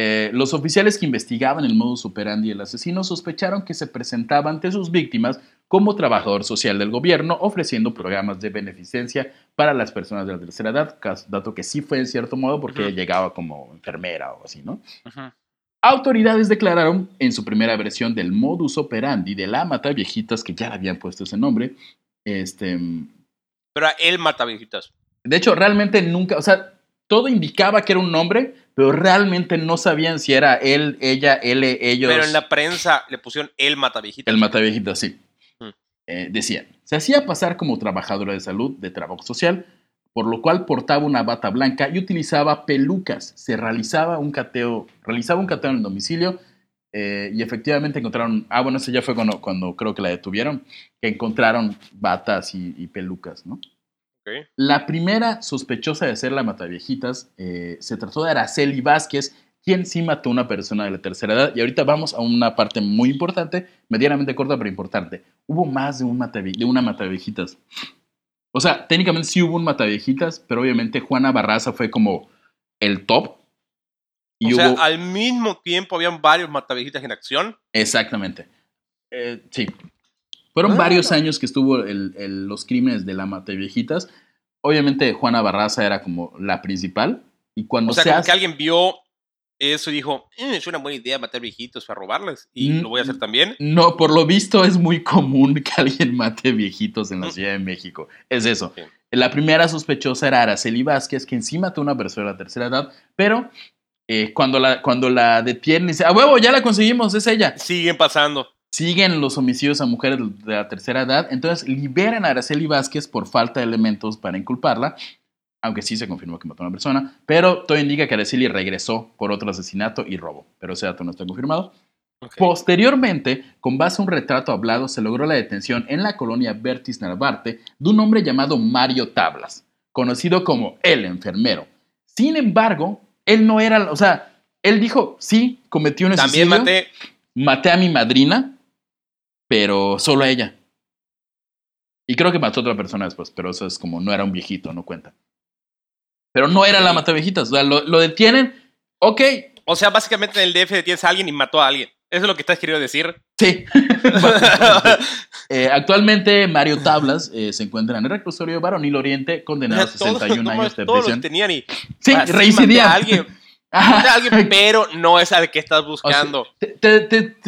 Eh, los oficiales que investigaban el modus operandi del asesino sospecharon que se presentaba ante sus víctimas como trabajador social del gobierno, ofreciendo programas de beneficencia para las personas de la tercera edad, dato que sí fue en cierto modo porque llegaba como enfermera o así, ¿no? Autoridades declararon en su primera versión del modus operandi de la mata viejitas, que ya le habían puesto ese nombre, este... Pero él mata viejitas. De hecho, realmente nunca, o sea, todo indicaba que era un nombre, pero realmente no sabían si era él, ella, él, ellos. Pero en la prensa le pusieron el viejitas. El viejitas, sí. Eh, decían, se hacía pasar como trabajadora de salud de trabajo social, por lo cual portaba una bata blanca y utilizaba pelucas. Se realizaba un cateo, realizaba un cateo en el domicilio eh, y efectivamente encontraron, ah, bueno, eso ya fue cuando, cuando, creo que la detuvieron, que encontraron batas y, pelucas, ¿no? La primera sospechosa de ser la mataviejitas eh, se trató de Araceli Vázquez, quien sí mató a una persona de la tercera edad. Y ahorita vamos a una parte muy importante, medianamente corta pero importante. Hubo más de, un de una mataviejitas. O sea, técnicamente sí hubo un mataviejitas, pero obviamente Juana Barraza fue como el top. Y o sea, al mismo tiempo habían varios mataviejitas en acción. Exactamente. Eh, sí. Fueron ah. varios años que estuvo los crímenes de la mataviejitas. Obviamente Juana Barraza era como la principal. Y cuando o sea, como que alguien vio eso dijo, eh, es una buena idea matar viejitos para robarles y lo voy a hacer también. No, por lo visto es muy común que alguien mate viejitos en la Ciudad de México. Es eso. La primera sospechosa era Araceli Vázquez, que encima mató a una persona de la tercera edad, pero eh, cuando, la, cuando la detienen, dice, a huevo, ya la conseguimos, es ella. Siguen pasando. Siguen los homicidios a mujeres de la tercera edad, entonces liberan a Araceli Vázquez por falta de elementos para inculparla aunque sí se confirmó que mató a una persona, pero todo indica que Araceli regresó por otro asesinato y robo, pero ese dato no está confirmado. Posteriormente, con base a un retrato hablado, se logró la detención en la colonia Bertis Narvarte de un hombre llamado Mario Tablas, conocido como el enfermero. Sin embargo, él no era, o sea, él dijo, sí, cometió un asesinato. También maté. Maté a mi madrina, pero solo a ella. Y creo que mató a otra persona después, pero eso es como, no era un viejito, no cuenta. Pero no era la matavejitas. O sea, lo, detienen. Ok. O sea, básicamente en el DF detienes a alguien y mató a alguien. ¿Eso es lo que estás queriendo decir? Sí. Eh, actualmente Mario Tablas eh, se encuentra en el reclusorio Varonil Oriente, condenado a 61 años de prisión. Todos tenían y... Sí, reincidía. Alguien, alguien, pero no es al que estás buscando. te,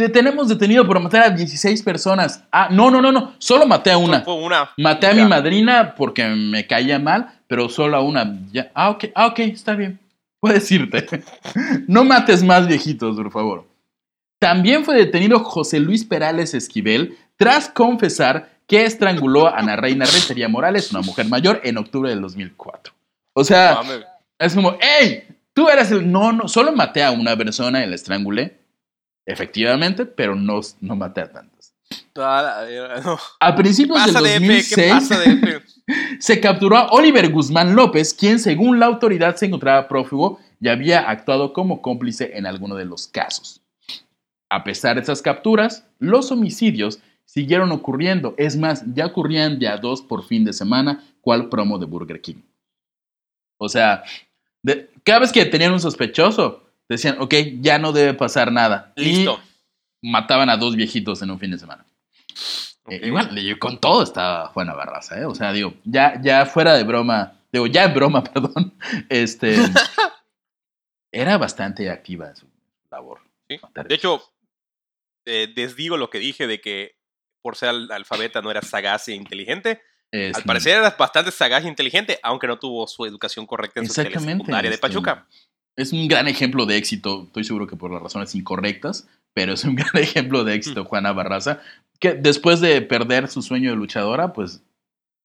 tenemos detenido por matar a 16 personas. Ah, no, no, no, no. Solo maté a una. fue una. Maté a mi madrina porque me caía mal, pero solo a una. Ya. Ah, ok, ah, ok, está bien. Puedes irte. no mates más viejitos, por favor. También fue detenido José Luis Perales Esquivel tras confesar que estranguló a Ana Reina Rentería Morales, una mujer mayor, en octubre del 2004. O sea, es como, ¡Ey! Tú eras el. No, no, solo maté a una persona y la estrangulé. Efectivamente, pero no, no maté a tantas. A principios del 2006 se capturó a Oliver Guzmán López, quien según la autoridad se encontraba prófugo y había actuado como cómplice en alguno de los casos. A pesar de esas capturas, los homicidios siguieron ocurriendo. Es más, ya ocurrían de a dos por fin de semana, cual promo de Burger King. O sea, cada vez que tenían un sospechoso, decían, ok, ya no debe pasar nada. Listo. Y mataban a dos viejitos en un fin de semana. Eh, igual, con todo estaba Juana Barraza, ¿eh? O sea, digo, ya, ya fuera de broma, digo, ya en broma, perdón, este, era bastante activa en su labor. De hecho, eh, desdigo lo que dije de que por ser alfabeta no era sagaz e inteligente. Al parecer era bastante sagaz e inteligente, aunque no tuvo su educación correcta en su secundaria de este, Pachuca. Es un gran ejemplo de éxito, estoy seguro que por las razones incorrectas, pero es un gran ejemplo de éxito Juana Barraza, que después de perder su sueño de luchadora, pues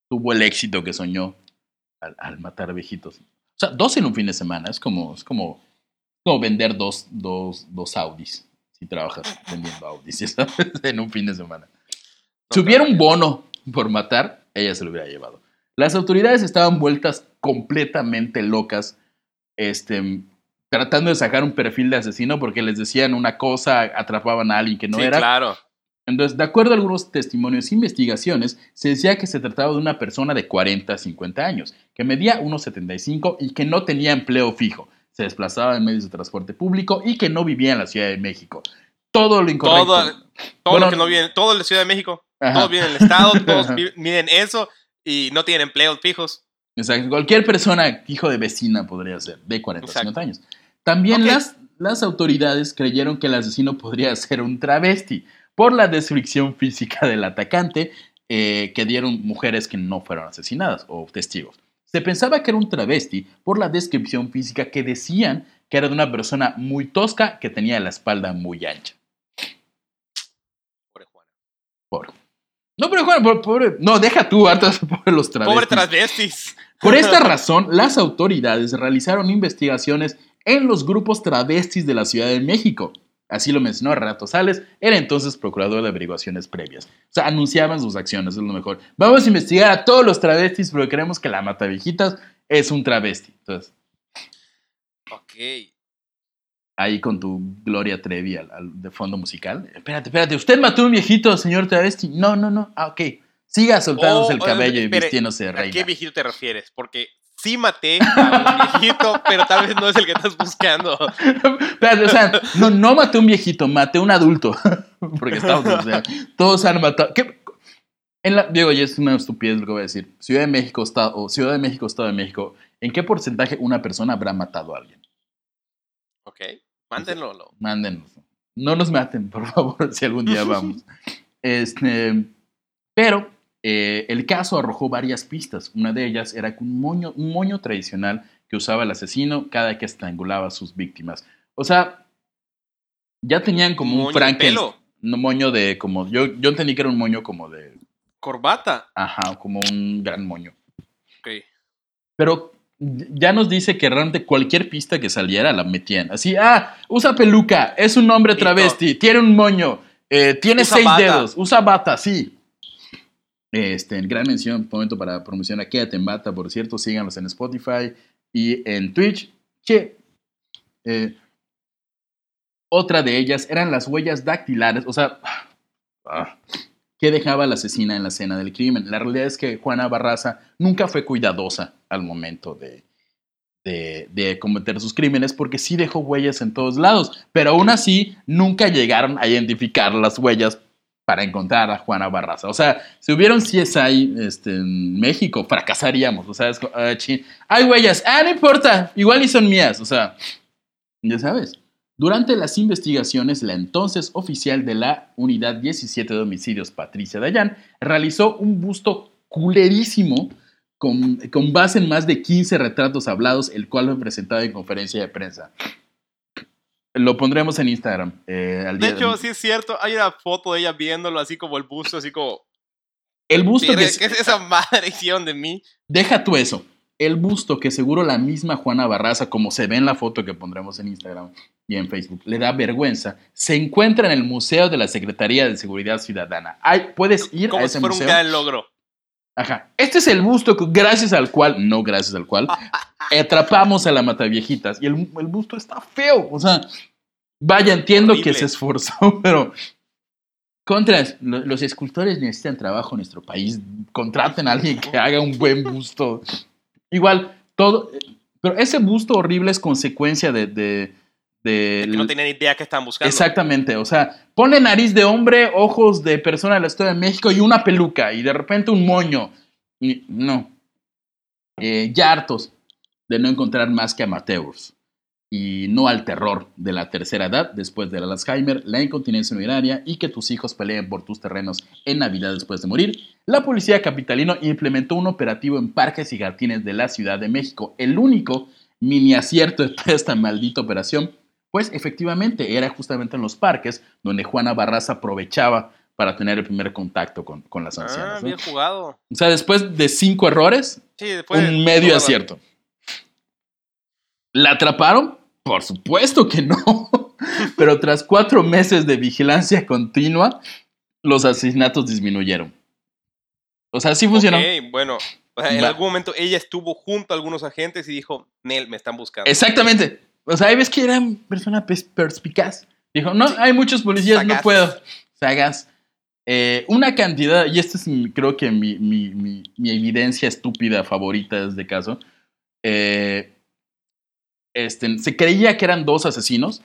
tuvo el éxito que soñó al, matar viejitos. O sea, dos en un fin de semana, es como, es como, como vender dos, dos, dos Audis, si trabajas vendiendo Audis, en un fin de semana. si hubiera un bono por matar, ella se lo hubiera llevado. Las autoridades estaban vueltas completamente locas, este, tratando de sacar un perfil de asesino porque les decían una cosa, atrapaban a alguien que no sí, era. Claro. Entonces, de acuerdo a algunos testimonios e investigaciones, se decía que se trataba de una persona de 40 a 50 años, que medía 1,75 y que no tenía empleo fijo, se desplazaba en medios de transporte público y que no vivía en la Ciudad de México. Todo lo incorrecto. Todo, todo lo que no viene, todo en la Ciudad de México, todos viven en el Estado, todos miden eso y no tienen empleos fijos. Exacto. Cualquier persona, hijo de vecina, podría ser, de 40 a 50 años. También las, las autoridades creyeron que el asesino podría ser un travesti por la descripción física del atacante eh, que dieron mujeres que no fueron asesinadas o testigos. Se pensaba que era un travesti por la descripción física que decían que era de una persona muy tosca que tenía la espalda muy ancha. Pobre Juana. Pobre. No, pero Juan, pobre. No, deja tú, hartas por los travestis. Pobre travestis. Por esta razón, las autoridades realizaron investigaciones en los grupos travestis de la Ciudad de México Así lo mencionó Renato Sales, era entonces procurador de averiguaciones previas. O sea, anunciaban sus acciones, es lo mejor. Vamos a investigar a todos los travestis porque creemos que la mata viejitas es un travesti. Entonces. Ok. Ahí con tu Gloria Trevi al, de fondo musical. Espérate, espérate. ¿Usted mató a un viejito, señor travesti? No, no, no. Ah, ok. Siga soltándose el oh, cabello y vistiéndose de reina. ¿A qué viejito te refieres? Porque sí maté a un viejito, pero tal vez no es el que estás buscando. Espérate, o sea, no, no maté a un viejito, maté a un adulto. Porque estamos, o sea, todos han matado. ¿Qué? En la, Diego, y es una estupidez lo que voy a decir. Ciudad de México, Estado, o Ciudad de México, Estado de México, ¿en qué porcentaje una persona habrá matado a alguien? Ok, mándenlo. Mándenlo. No nos maten, por favor, si algún día vamos. este, pero eh, el caso arrojó varias pistas. Una de ellas era un moño, un moño tradicional que usaba el asesino cada que estrangulaba a sus víctimas. O sea, ya tenían como un Frankenstein. Un moño de como. Yo, yo entendí que era un moño como de. Corbata. Ajá, como un gran moño. Ok. Pero ya nos dice que realmente cualquier pista que saliera la metían. Así, ah, usa peluca, es un hombre travesti, tiene un moño, eh, tiene seis dedos, usa bata, sí. Este, gran mención, momento para promocionar Quédate en Bata, por cierto, síganlos en Spotify y en Twitch, que eh, otra de ellas eran las huellas dactilares, o sea, ah, ¿qué dejaba la asesina en la escena del crimen? La realidad es que Juana Barraza nunca fue cuidadosa al momento de, de, cometer sus crímenes porque sí dejó huellas en todos lados, pero aún así nunca llegaron a identificar las huellas para encontrar a Juana Barraza. O sea, si hubiera un CSI este, en México, fracasaríamos. O sea, es, uh, hay huellas, ah, no importa, igual y son mías. O sea, ya sabes. Durante las investigaciones, la entonces oficial de la Unidad 17 de Homicidios, Patricia Dayan, realizó un busto culerísimo con, con base en más de 15 retratos hablados, el cual fue presentado en conferencia de prensa. Lo pondremos en Instagram. Eh, de hecho, sí es cierto. Hay una foto de ella viéndolo así como el busto, así como. El busto que. ¿Qué es esa maldición de mí? Deja tú eso. El busto que seguro la misma Juana Barraza, como se ve en la foto que pondremos en Instagram y en Facebook, le da vergüenza, se encuentra en el Museo de la Secretaría de Seguridad Ciudadana. Hay, puedes ir a ese museo. un gran logro. Ajá. Este es el busto gracias al cual, no gracias al cual, atrapamos a la Mataviejitas. Y el, el busto está feo. O sea, vaya, entiendo que se esforzó, pero. Contra, los escultores necesitan trabajo en nuestro país. Contraten a alguien que haga un buen busto. Igual, todo. Pero ese busto horrible es consecuencia de. de, que no tenían idea que estaban buscando. Exactamente. O sea, pone nariz de hombre, ojos de persona de la Historia de México y una peluca. Y de repente un moño. Y, no. Eh, ya hartos de no encontrar más que amateurs. y no al terror de la tercera edad después del Alzheimer, la incontinencia urinaria y que tus hijos peleen por tus terrenos en Navidad después de morir, la policía capitalino implementó un operativo en parques y jardines de la Ciudad de México, el único mini acierto de toda esta maldita operación, pues efectivamente era justamente en los parques donde Juana Barraza aprovechaba para tener el primer contacto con, con las ancianas. Ah, bien jugado. O sea, después de cinco errores, Sí, después un medio acierto. ¿La atraparon? Por supuesto que no. Pero tras cuatro meses de vigilancia continua, los asesinatos disminuyeron. O sea, sí funcionó. Ok, bueno. O sea, en Va. algún momento ella estuvo junto a algunos agentes y dijo, Nel, me están buscando. Exactamente. O sea, ahí ves que era persona pers- perspicaz. Dijo, no, hay muchos policías, no puedo. Sagaz. Eh, una cantidad, y esta es creo que mi, mi- mi- mi evidencia estúpida favorita de este caso. eh, este, se creía que eran dos asesinos,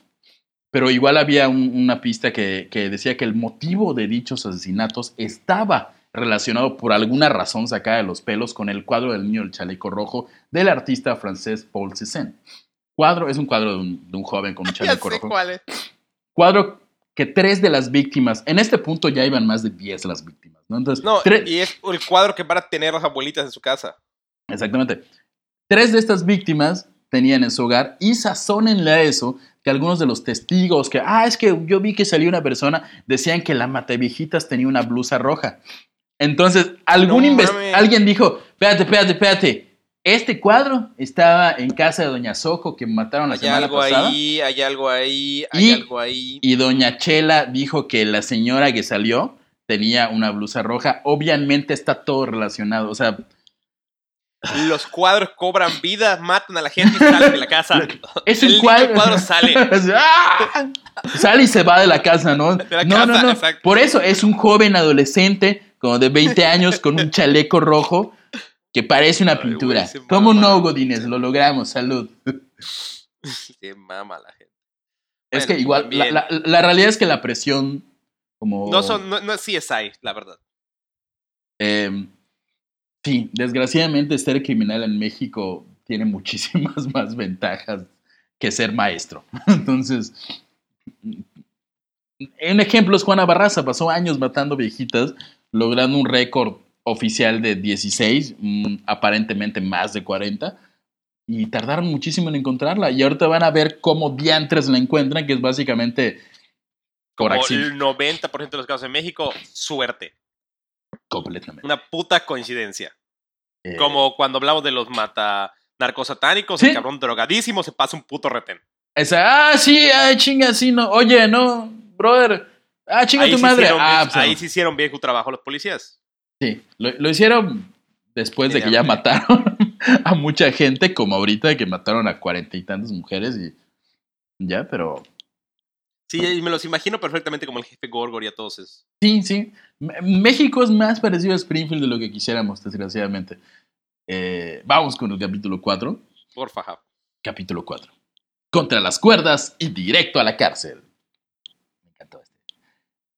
pero igual había un- una pista que, que decía que el motivo de dichos asesinatos estaba relacionado por alguna razón sacada de los pelos con el cuadro del niño del chaleco rojo del artista francés Paul Cézanne. Cuadro es un cuadro de un, de un joven con un chaleco rojo. cuál es. Cuadro que tres de las víctimas, en este punto ya iban más de 10 las víctimas, ¿no? Entonces, No, tre- y es el cuadro que van a tener las abuelitas en su casa. Exactamente. Tres de estas víctimas tenían en su hogar y sazónenle a eso que algunos de los testigos que, ah, es que yo vi que salió una persona, decían que la mataviejitas tenía una blusa roja. Entonces, algún No alguien dijo, espérate, espérate, espérate, este cuadro estaba en casa de Doña Soco que mataron la Hay semana algo pasada. ahí, hay algo ahí, hay Y- algo ahí. Y Doña Chela dijo que la señora que salió tenía una blusa roja. Obviamente está todo relacionado. O sea, Los cuadros cobran vida, matan a la gente y salen de la casa. es el un cuadro. cuadro sale. ¡Ah! Sale y se va de la casa, ¿no? De la no, no, no. Por eso es un joven adolescente, como de 20 años, con un chaleco rojo que parece una Ay, pintura. se ¿Cómo mama. no, Godínez? Lo logramos, salud. Se mama la gente. es Bueno, que igual, la, la- la realidad es que la presión, como. No, son, no, no es CSI, la verdad. Eh, sí, desgraciadamente ser criminal en México tiene muchísimas más ventajas que ser maestro. Entonces, un ejemplo es Juana Barraza, pasó años matando viejitas, logrando un récord oficial de 16, mm, aparentemente más de 40, y tardaron muchísimo en encontrarla. Y ahorita van a ver cómo diantres la encuentran, que es básicamente accidente. el 90% de los casos en México, suerte. Completamente. Una puta coincidencia. Eh, Como cuando hablamos de los mata narcosatánicos, Sí. el cabrón drogadísimo se pasa un puto retén. Esa, ah, sí, ay, chinga, sí, no. Oye, no, brother. Ah, chinga Ahí tu madre. Ah, pues, ahí sí hicieron bien su trabajo los policías. Sí, lo, lo hicieron después de que ya mataron a mucha gente, como ahorita que mataron a cuarenta y tantas mujeres y ya, pero Sí, y me los imagino perfectamente como el jefe Gorgor y a todos esos. sí, sí. México es más parecido a Springfield de lo que quisiéramos, desgraciadamente. Eh, vamos con el capítulo 4. Porfa. Capítulo 4. Contra las cuerdas y directo a la cárcel.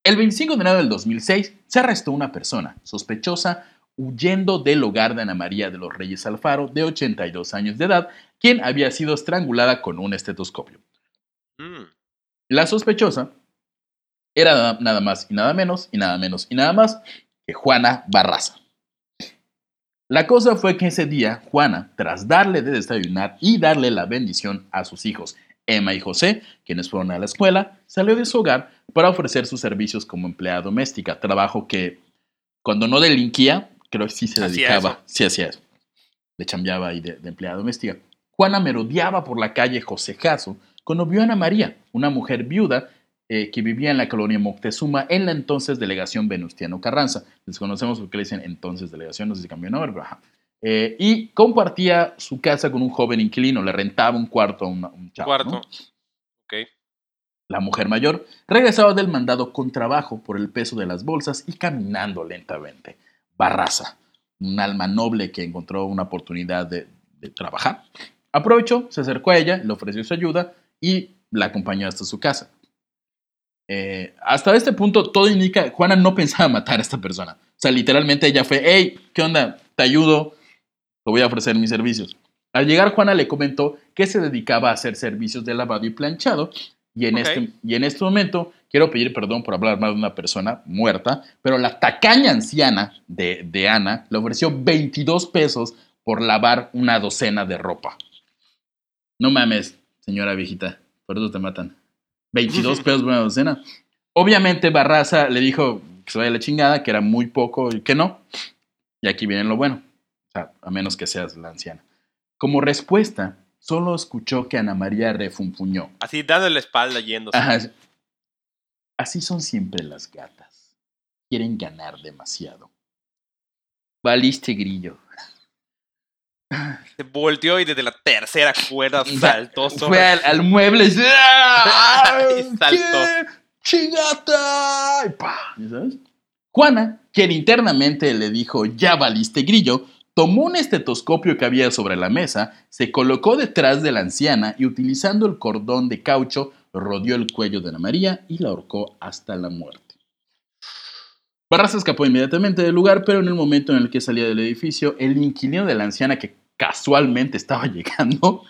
El 25 de enero del 2006 se arrestó una persona sospechosa huyendo del hogar de Ana María de los Reyes Alfaro, de 82 años de edad, quien había sido estrangulada con un estetoscopio. Mm. La sospechosa era nada- nada más y nada menos, y nada menos y nada más que Juana Barraza. La cosa fue que ese día, Juana, tras darle de desayunar y darle la bendición a sus hijos, Emma y José, quienes fueron a la escuela, salió de su hogar para ofrecer sus servicios como empleada doméstica, trabajo que cuando no delinquía, creo que sí se dedicaba, sí hacía eso, le chambeaba ahí de, de empleada doméstica. Juana merodeaba por la calle José Jasso cuando vio a Ana María, una mujer viuda eh, que vivía en la colonia Moctezuma en la entonces delegación Venustiano Carranza. Desconocemos por qué le dicen entonces delegación, no sé si cambió de nombre, pero ajá. Eh, y compartía su casa con un joven inquilino, le rentaba un cuarto a una- un chavo. Cuarto. ¿no? Ok. La mujer mayor regresaba del mandado con trabajo por el peso de las bolsas y caminando lentamente. Barraza, un alma noble que encontró una oportunidad de, de trabajar. Aprovechó, se acercó a ella, le ofreció su ayuda y la acompañó hasta su casa. Eh, hasta este punto, todo indica, Juana no pensaba matar a esta persona. O sea, literalmente ella fue, hey, ¿qué onda? Te ayudo, te voy a ofrecer mis servicios. Al llegar, Juana le comentó que se dedicaba a hacer servicios de lavado y planchado. Y en, este, y en este momento quiero pedir perdón por hablar mal de una persona muerta, pero la tacaña anciana de, de Ana le ofreció 22 pesos por lavar una docena de ropa. No mames, señora viejita, por eso te matan. 22 pesos por una docena. Obviamente Barraza le dijo que se vaya a la chingada, que era muy poco y que no. Y aquí viene lo bueno. Sea, a menos que seas la anciana. Como respuesta, solo escuchó que Ana María refunfuñó. Así dándole la espalda yéndose. Ajá. Así son siempre las gatas. Quieren ganar demasiado. Valiste grillo. Se volteó y desde la tercera cuerda saltó sobre. Fue al, al mueble y, ¡Ah! Y saltó. ¡Chingata! Y pa, ¿ya sabes? Juana, quien internamente le dijo ya valiste grillo, tomó un estetoscopio que había sobre la mesa, se colocó detrás de la anciana y utilizando el cordón de caucho rodeó el cuello de Ana María y la ahorcó hasta la muerte. Barraza escapó inmediatamente del lugar, pero en el momento en el que salía del edificio, el inquilino de la anciana que casualmente estaba llegando,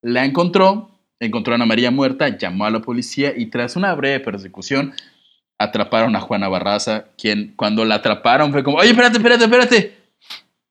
la encontró, encontró a Ana María muerta, llamó a la policía y tras una breve persecución atraparon a Juana Barraza, quien cuando la atraparon fue como, oye, espérate, espérate, espérate.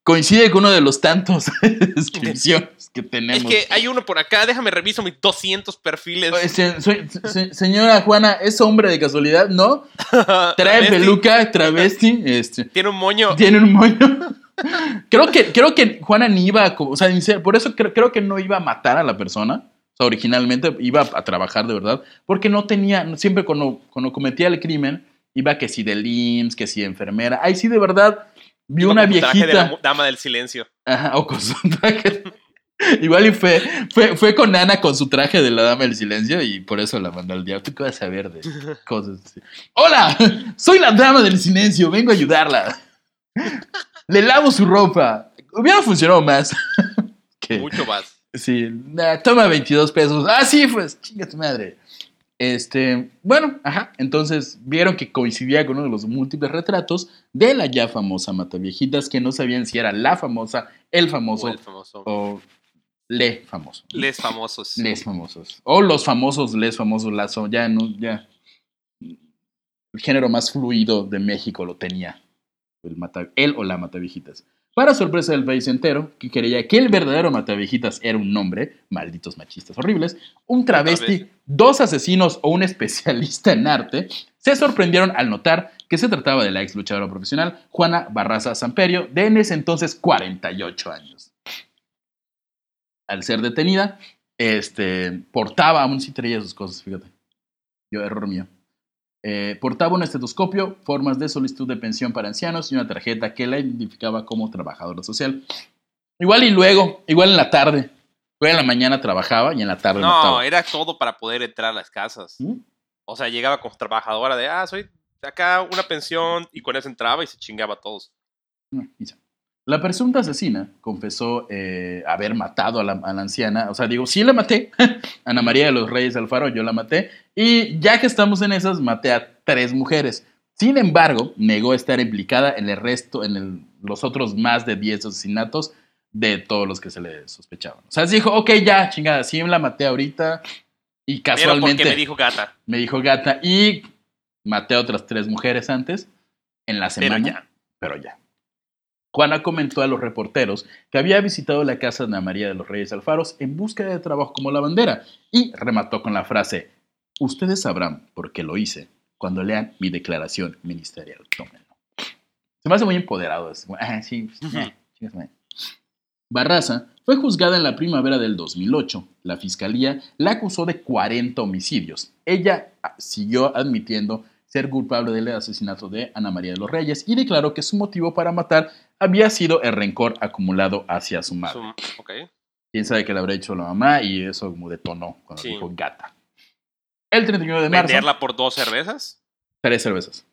Coincide con uno de los tantos descripciones que Es tenemos. que hay uno por acá, déjame reviso mis 200 perfiles. Oye, se- soy- se- señora Juana, ¿es hombre de casualidad? ¿No? Trae Travesti, peluca, travesti, este, Tiene un moño. tiene un moño. creo, que, creo que Juana ni iba, a o sea, por eso creo, creo que no iba a matar a la persona. O sea, originalmente iba a trabajar de verdad, porque no tenía, siempre cuando, cuando cometía el crimen, iba que si de IMSS, que si de enfermera. Ahí sí, de verdad, vi una con su traje de la viejita. dama del silencio. Ajá, o con su traje. Igual y fue, fue, fue con Ana con su traje de la dama del silencio y por eso la mandó al diablo. ¿Tú qué vas a saber de cosas así? ¡Hola! Soy la dama del silencio, vengo a ayudarla. Le lavo su ropa. Hubiera funcionado más. Mucho más. Sí, nah, toma 22 pesos. Ah, sí, pues, chinga tu madre. Este, bueno, ajá, entonces vieron que coincidía con uno de los múltiples retratos de la ya famosa Mataviejitas, que no sabían si era la famosa, el famoso O el famoso. o le famoso. Les famosos. Les famosos. O los famosos, les famosos, lazo, ya no, ya. El género más fluido de México lo tenía. El, mata, él o la Mataviejitas. Para sorpresa del país entero, que creía que el verdadero Mataviejitas era un hombre, malditos machistas horribles, un travesti, dos asesinos o un especialista en arte, se sorprendieron al notar que se trataba de la ex luchadora profesional Juana Barraza Samperio, de en ese entonces 48 años. Al ser detenida, este, portaba, aún sí traía sus cosas, fíjate. Yo, error mío. Eh, portaba un estetoscopio, formas de solicitud de pensión para ancianos y una tarjeta que la identificaba como trabajadora social. Igual y luego, igual en la tarde. Igual en la mañana trabajaba y en la tarde No, mataba. era todo para poder entrar a las casas. ¿Mm? O sea, llegaba como trabajadora de, ah, soy acá una pensión, y con eso entraba y se chingaba a todos. No, quizá. La presunta asesina confesó eh, haber matado a la, a la anciana. O sea, digo, sí la maté. Ana María de los Reyes Alfaro, yo la maté. Y ya que estamos en esas, maté a tres mujeres. Sin embargo, negó estar implicada en el resto, en el- los otros más de 10 asesinatos de todos los que se le sospechaban. O sea, dijo, ok, ya, chingada, sí la maté ahorita. Y Pero casualmente porque me dijo gata. me dijo gata y maté a otras tres mujeres antes en la Pero semana. ya. Pero ya. Juana comentó a los reporteros que había visitado la casa de Ana María de los Reyes Alfaros en búsqueda de trabajo como lavandera y remató con la frase: Ustedes sabrán por qué lo hice cuando lean mi declaración ministerial. Tómenlo. Se me hace muy empoderado. Ah, sí, pues, eh, madre. Barraza fue juzgada en la primavera del 2008. La fiscalía la acusó de 40 homicidios. Ella ah, siguió admitiendo ser culpable del asesinato de Ana María de los Reyes y declaró que su motivo para matar había sido el rencor acumulado hacia su madre. Su- ok. Quién sabe que le habrá hecho la mamá y eso como detonó cuando Sí. dijo gata. El 31 de marzo. ¿Venderla por dos cervezas? Tres cervezas.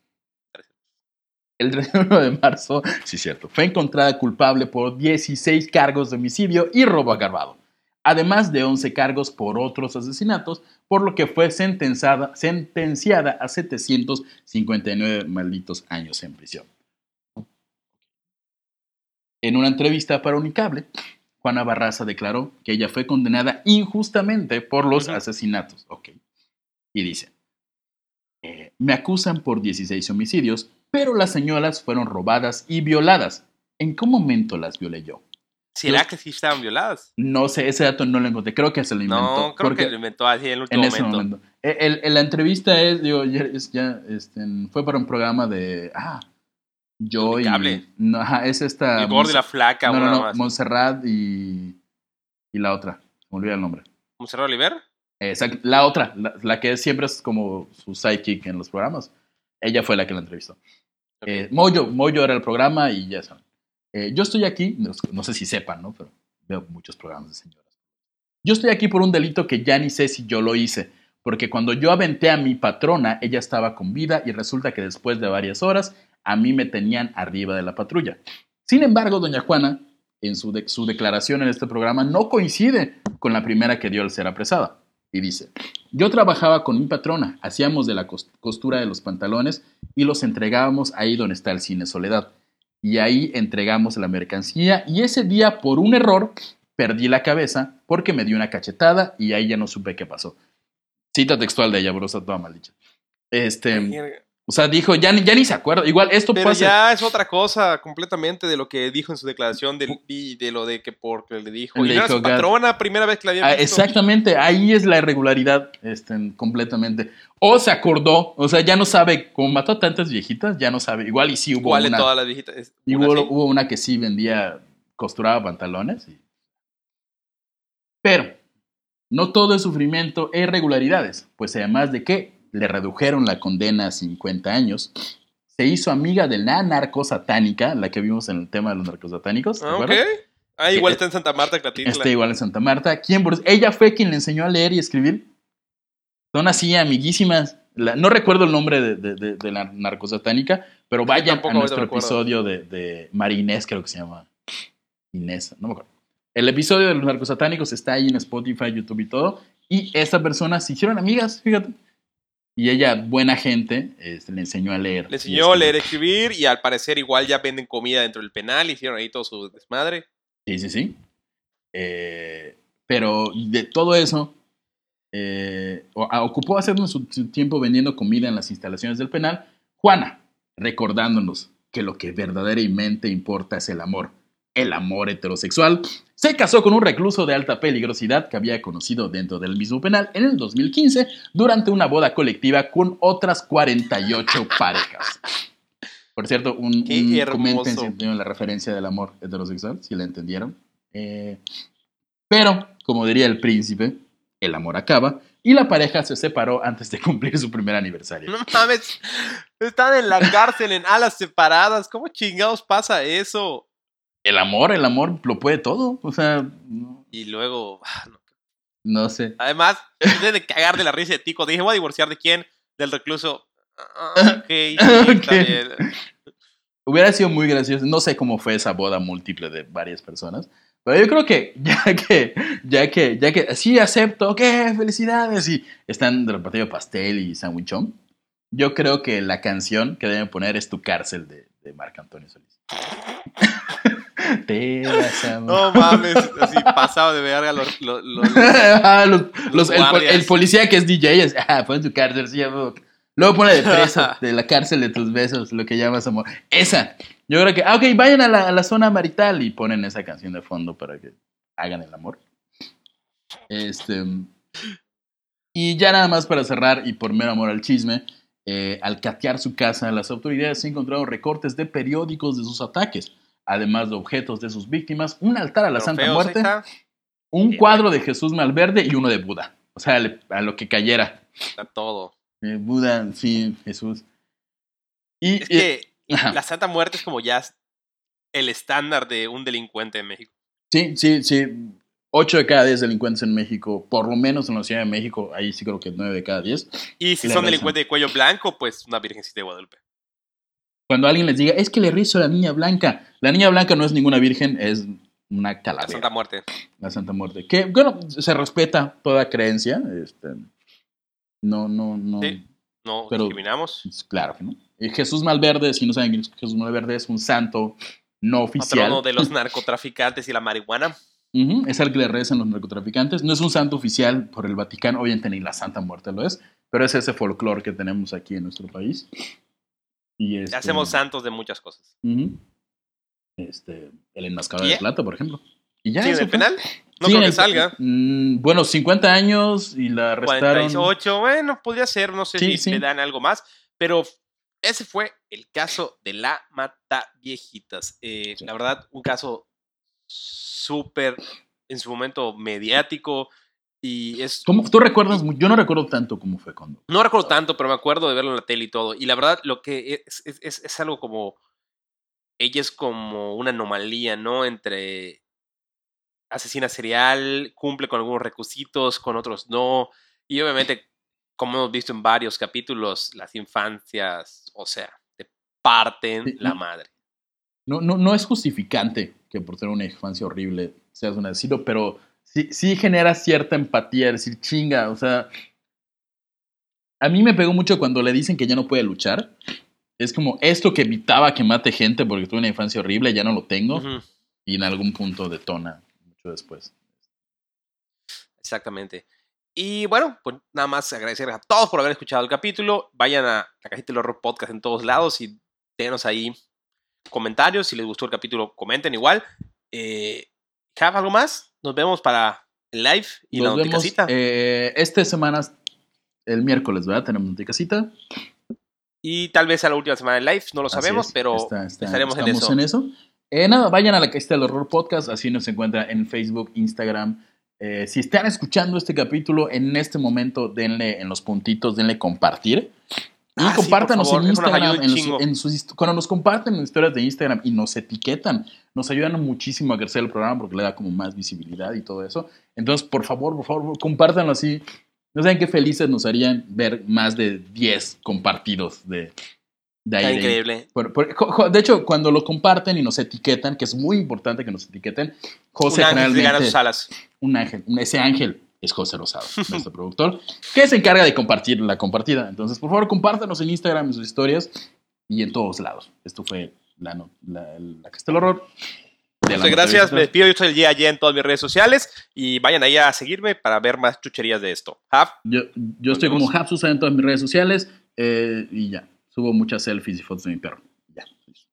El 31 de marzo, sí cierto, fue encontrada culpable por 16 cargos de homicidio y robo agravado, además de 11 cargos por otros asesinatos, por lo que fue sentenciada, sentenciada a 759 malditos años en prisión. En una entrevista para Unicable, Juana Barraza declaró que ella fue condenada injustamente por los asesinatos. Ok. Y dice, eh, me acusan por 16 homicidios, pero las señoras fueron robadas y violadas. ¿En qué momento las violé yo? ¿Será Los- que sí estaban violadas? No sé, ese dato no lo encontré. Creo que se lo inventó. No, creo que lo inventó así en el en último ese momento. momento. Eh, el- el- la entrevista es, digo, ya, ya, este, fue para un programa de. Ah, yo y. No, ajá, es esta. El gordo y la flaca, no, no, una no, más. Montserrat y. Y la otra. Me olvidé el nombre. ¿Monserrat Oliver? Exacto, la otra, la, la que siempre es como su sidekick en los programas. Ella fue la que la entrevistó. Ok. Eh, Moyo, Moyo era el programa y ya saben. Eh, yo estoy aquí, no, no sé si sepan, ¿no? Pero veo muchos programas de señoras. Yo estoy aquí por un delito que ya ni sé si yo lo hice, porque cuando yo aventé a mi patrona, ella estaba con vida y resulta que después de varias horas, a mí me tenían arriba de la patrulla. Sin embargo, doña Juana, en su, su declaración en este programa, no coincide con la primera que dio al ser apresada. Y dice, yo trabajaba con mi patrona, hacíamos de la cos- costura de los pantalones y los entregábamos ahí donde está el cine Soledad. Y ahí entregamos la mercancía y ese día por un error perdí la cabeza porque me dio una cachetada y ahí ya no supe qué pasó. Cita textual de ella, bro, está toda mal dicha. Este, o sea, dijo, ya ni, ya ni se acuerda. Igual esto Pero pasa. ya es otra cosa completamente de lo que dijo en su declaración del, y de lo de que porque le dijo. Le y no era dijo, su patrona, primera vez que la había Ah, visto. exactamente, ahí es la irregularidad este, completamente. O se acordó, o sea, ya no sabe, como mató a tantas viejitas, ya no sabe. Igual y sí hubo ¿Cuál una. todas las viejitas? Una hubo, una que sí vendía, costuraba pantalones. y- Pero no todo es sufrimiento e irregularidades, pues además de que le redujeron la condena a 50 años, se hizo amiga de la narcosatánica, la que vimos en el tema de los narcosatánicos. ¿te Ah, ok. Ah, igual Eh, está en Santa Marta, Clatitla. Está igual en Santa Marta. ¿Quién? Ella fue quien le enseñó a leer y escribir. Son así, amiguísimas. La- no recuerdo el nombre de, de- de- de la narcosatánica, pero vayan a nuestro episodio de, de María Inés, creo que se llama. Inés, no me acuerdo. El episodio de los narcosatánicos está ahí en Spotify, YouTube y todo. Y esta persona se hicieron amigas, fíjate. Y ella, buena gente, este, le enseñó a leer. Le enseñó a leer, escribir. y al parecer igual ya venden comida dentro del penal. Hicieron ahí todo su desmadre. Sí, sí, sí. Eh, pero de todo eso, eh, o- a- ocupó hacernos su, su tiempo vendiendo comida en las instalaciones del penal. Juana, recordándonos que lo que verdaderamente importa es el amor, el amor heterosexual, se casó con un recluso de alta peligrosidad que había conocido dentro del mismo penal en el 2015 durante una boda colectiva con otras 48 parejas. Por cierto, un, un comenten si entendieron la referencia del amor heterosexual, si la entendieron. Eh, pero, como diría el príncipe, el amor acaba y la pareja se separó antes de cumplir su primer aniversario. No mames. Están en la cárcel en alas separadas. ¿Cómo chingados pasa eso? El amor, el amor lo puede todo. O sea, no, Y luego. ah, no. sé. Además, debe de cagar de la risa de ti. Cuando dije, voy a divorciar de quién? Del recluso. Ah, ok, sí, está Ok. bien. Hubiera sido muy gracioso. No sé cómo fue esa boda múltiple de varias personas. Pero yo creo que ya que, ya que, ya que, sí acepto, ¿qué? Felicidades. Y están repartiendo pastel y sandwichón. Yo creo que la canción que deben poner es Tu cárcel de, de Marc Antonio Solís. Te vas a No mames, así pasado de verga los, los, los- Ah, los- los- el, policía que es DJ es, ah, pon tu cárcel, sí, a huevo. Luego pone de preso, de la cárcel de tus besos, lo que llamas amor. Esa. Yo creo que, ah, ok, vayan a la, a la zona marital y ponen esa canción de fondo para que hagan el amor. Este. Y ya nada más para cerrar y por mero amor al chisme, eh, al catear su casa, las autoridades encontraron recortes de periódicos de sus ataques, además de objetos de sus víctimas, un altar a la Santa Muerte está. un Bien. cuadro de Jesús Malverde y uno de Buda. O sea, a lo que cayera. Está todo. Eh, Buda, sí, Jesús. Y, Es que la Santa Muerte es como ya el estándar de un delincuente en México. sí, sí, sí. Ocho de cada diez delincuentes en México, por lo menos en la Ciudad de México, ahí sí creo que nueve de cada diez. Y si son delincuentes de cuello blanco, pues una virgencita de Guadalupe. Cuando alguien les diga, es que le rizo a la niña blanca. La niña blanca no es ninguna virgen, es una La calavera. Santa Muerte. La Santa Muerte. Que, bueno, se respeta toda creencia. Este, no, no, no. Sí. No Pero- discriminamos. Pues, Claro que no. Y Jesús Malverde, si no saben, Jesús Malverde es un santo no oficial. Patrono de los narcotraficantes y la marihuana. Es al que le rezan los narcotraficantes. No es un santo oficial por el Vaticano, obviamente ni la Santa Muerte lo es, pero es ese folclore que tenemos aquí en nuestro país. Y este, Hacemos santos de muchas cosas. este, el enmascarado ¿Y de plata, por ejemplo. Y ya ¿Sí, en el penal? No Sí, creo que el- salga. Mm, bueno, 50 años y la arrestaron. 48, bueno, podría ser, no sé Sí, si le dan algo más, pero ese fue el caso de la Mata Viejitas. Eh. La verdad, un caso súper, en su momento, mediático y es... ¿Cómo- ¿Tú recuerdas? Yo no recuerdo tanto cómo fue cuando. No recuerdo tanto, pero me acuerdo de verlo en la tele y todo. Y la verdad, lo que es, es, es- es algo como... Ella es como una anomalía, ¿no? Entre asesina serial, cumple con algunos requisitos, con otros no. Y obviamente, como hemos visto en varios capítulos, las infancias, o sea, te parten Sí, la no. madre. No, no, no es justificante que por tener una infancia horrible seas un asesino, pero sí, sí genera cierta empatía, decir, chinga, o sea. A mí me pegó mucho cuando le dicen que ya no puede luchar. Es como esto que evitaba que mate gente porque tuve una infancia horrible, ya no lo tengo. Y en algún punto detona mucho después. Exactamente. Y bueno, pues nada más agradecer a todos por haber escuchado el capítulo. Vayan a la cajita del horror podcast en todos lados y denos ahí comentarios. Si les gustó el capítulo, comenten igual. Eh, Jav, ¿algo más? Nos vemos para el live y Nos la vemos noticasita. eh, esta semana, el miércoles, ¿verdad? Tenemos noticasita. y tal vez a la última semana del live, no lo Así sabemos, es, pero está- está- estaremos en estamos eso. Eh, nada, vayan a la Cajita del Horror Podcast, así nos encuentra en Facebook, Instagram. Eh, si están escuchando este capítulo en este momento, denle en los puntitos, denle compartir. Y Ah, sí, compártanos favor, en Instagram. en los- en sus cuando nos comparten en historias de Instagram y nos etiquetan, nos ayudan muchísimo a crecer el programa porque le da como más visibilidad y todo eso. Entonces, por favor, por favor, compártanlo así. No saben qué felices nos harían ver más de 10 compartidos de, de ahí. Está de ahí. increíble. Por- por- de hecho, cuando lo comparten y nos etiquetan, que es muy importante que nos etiqueten, José Un ángel generalmente, sus alas. un ángel, ese ángel es José Rosado, nuestro productor, que se encarga de compartir la compartida. Entonces, por favor, compártanos en Instagram, en sus historias y en todos lados. Esto fue la, no- la, la Castel Horror. Muchas gracias, me despido. Yo soy el día en todas mis redes sociales y vayan ahí a seguirme para ver más chucherías de esto. Yo, yo estoy como Hapsusa en todas mis redes sociales eh, y ya. Subo muchas selfies y fotos de mi perro. Ya. adiós.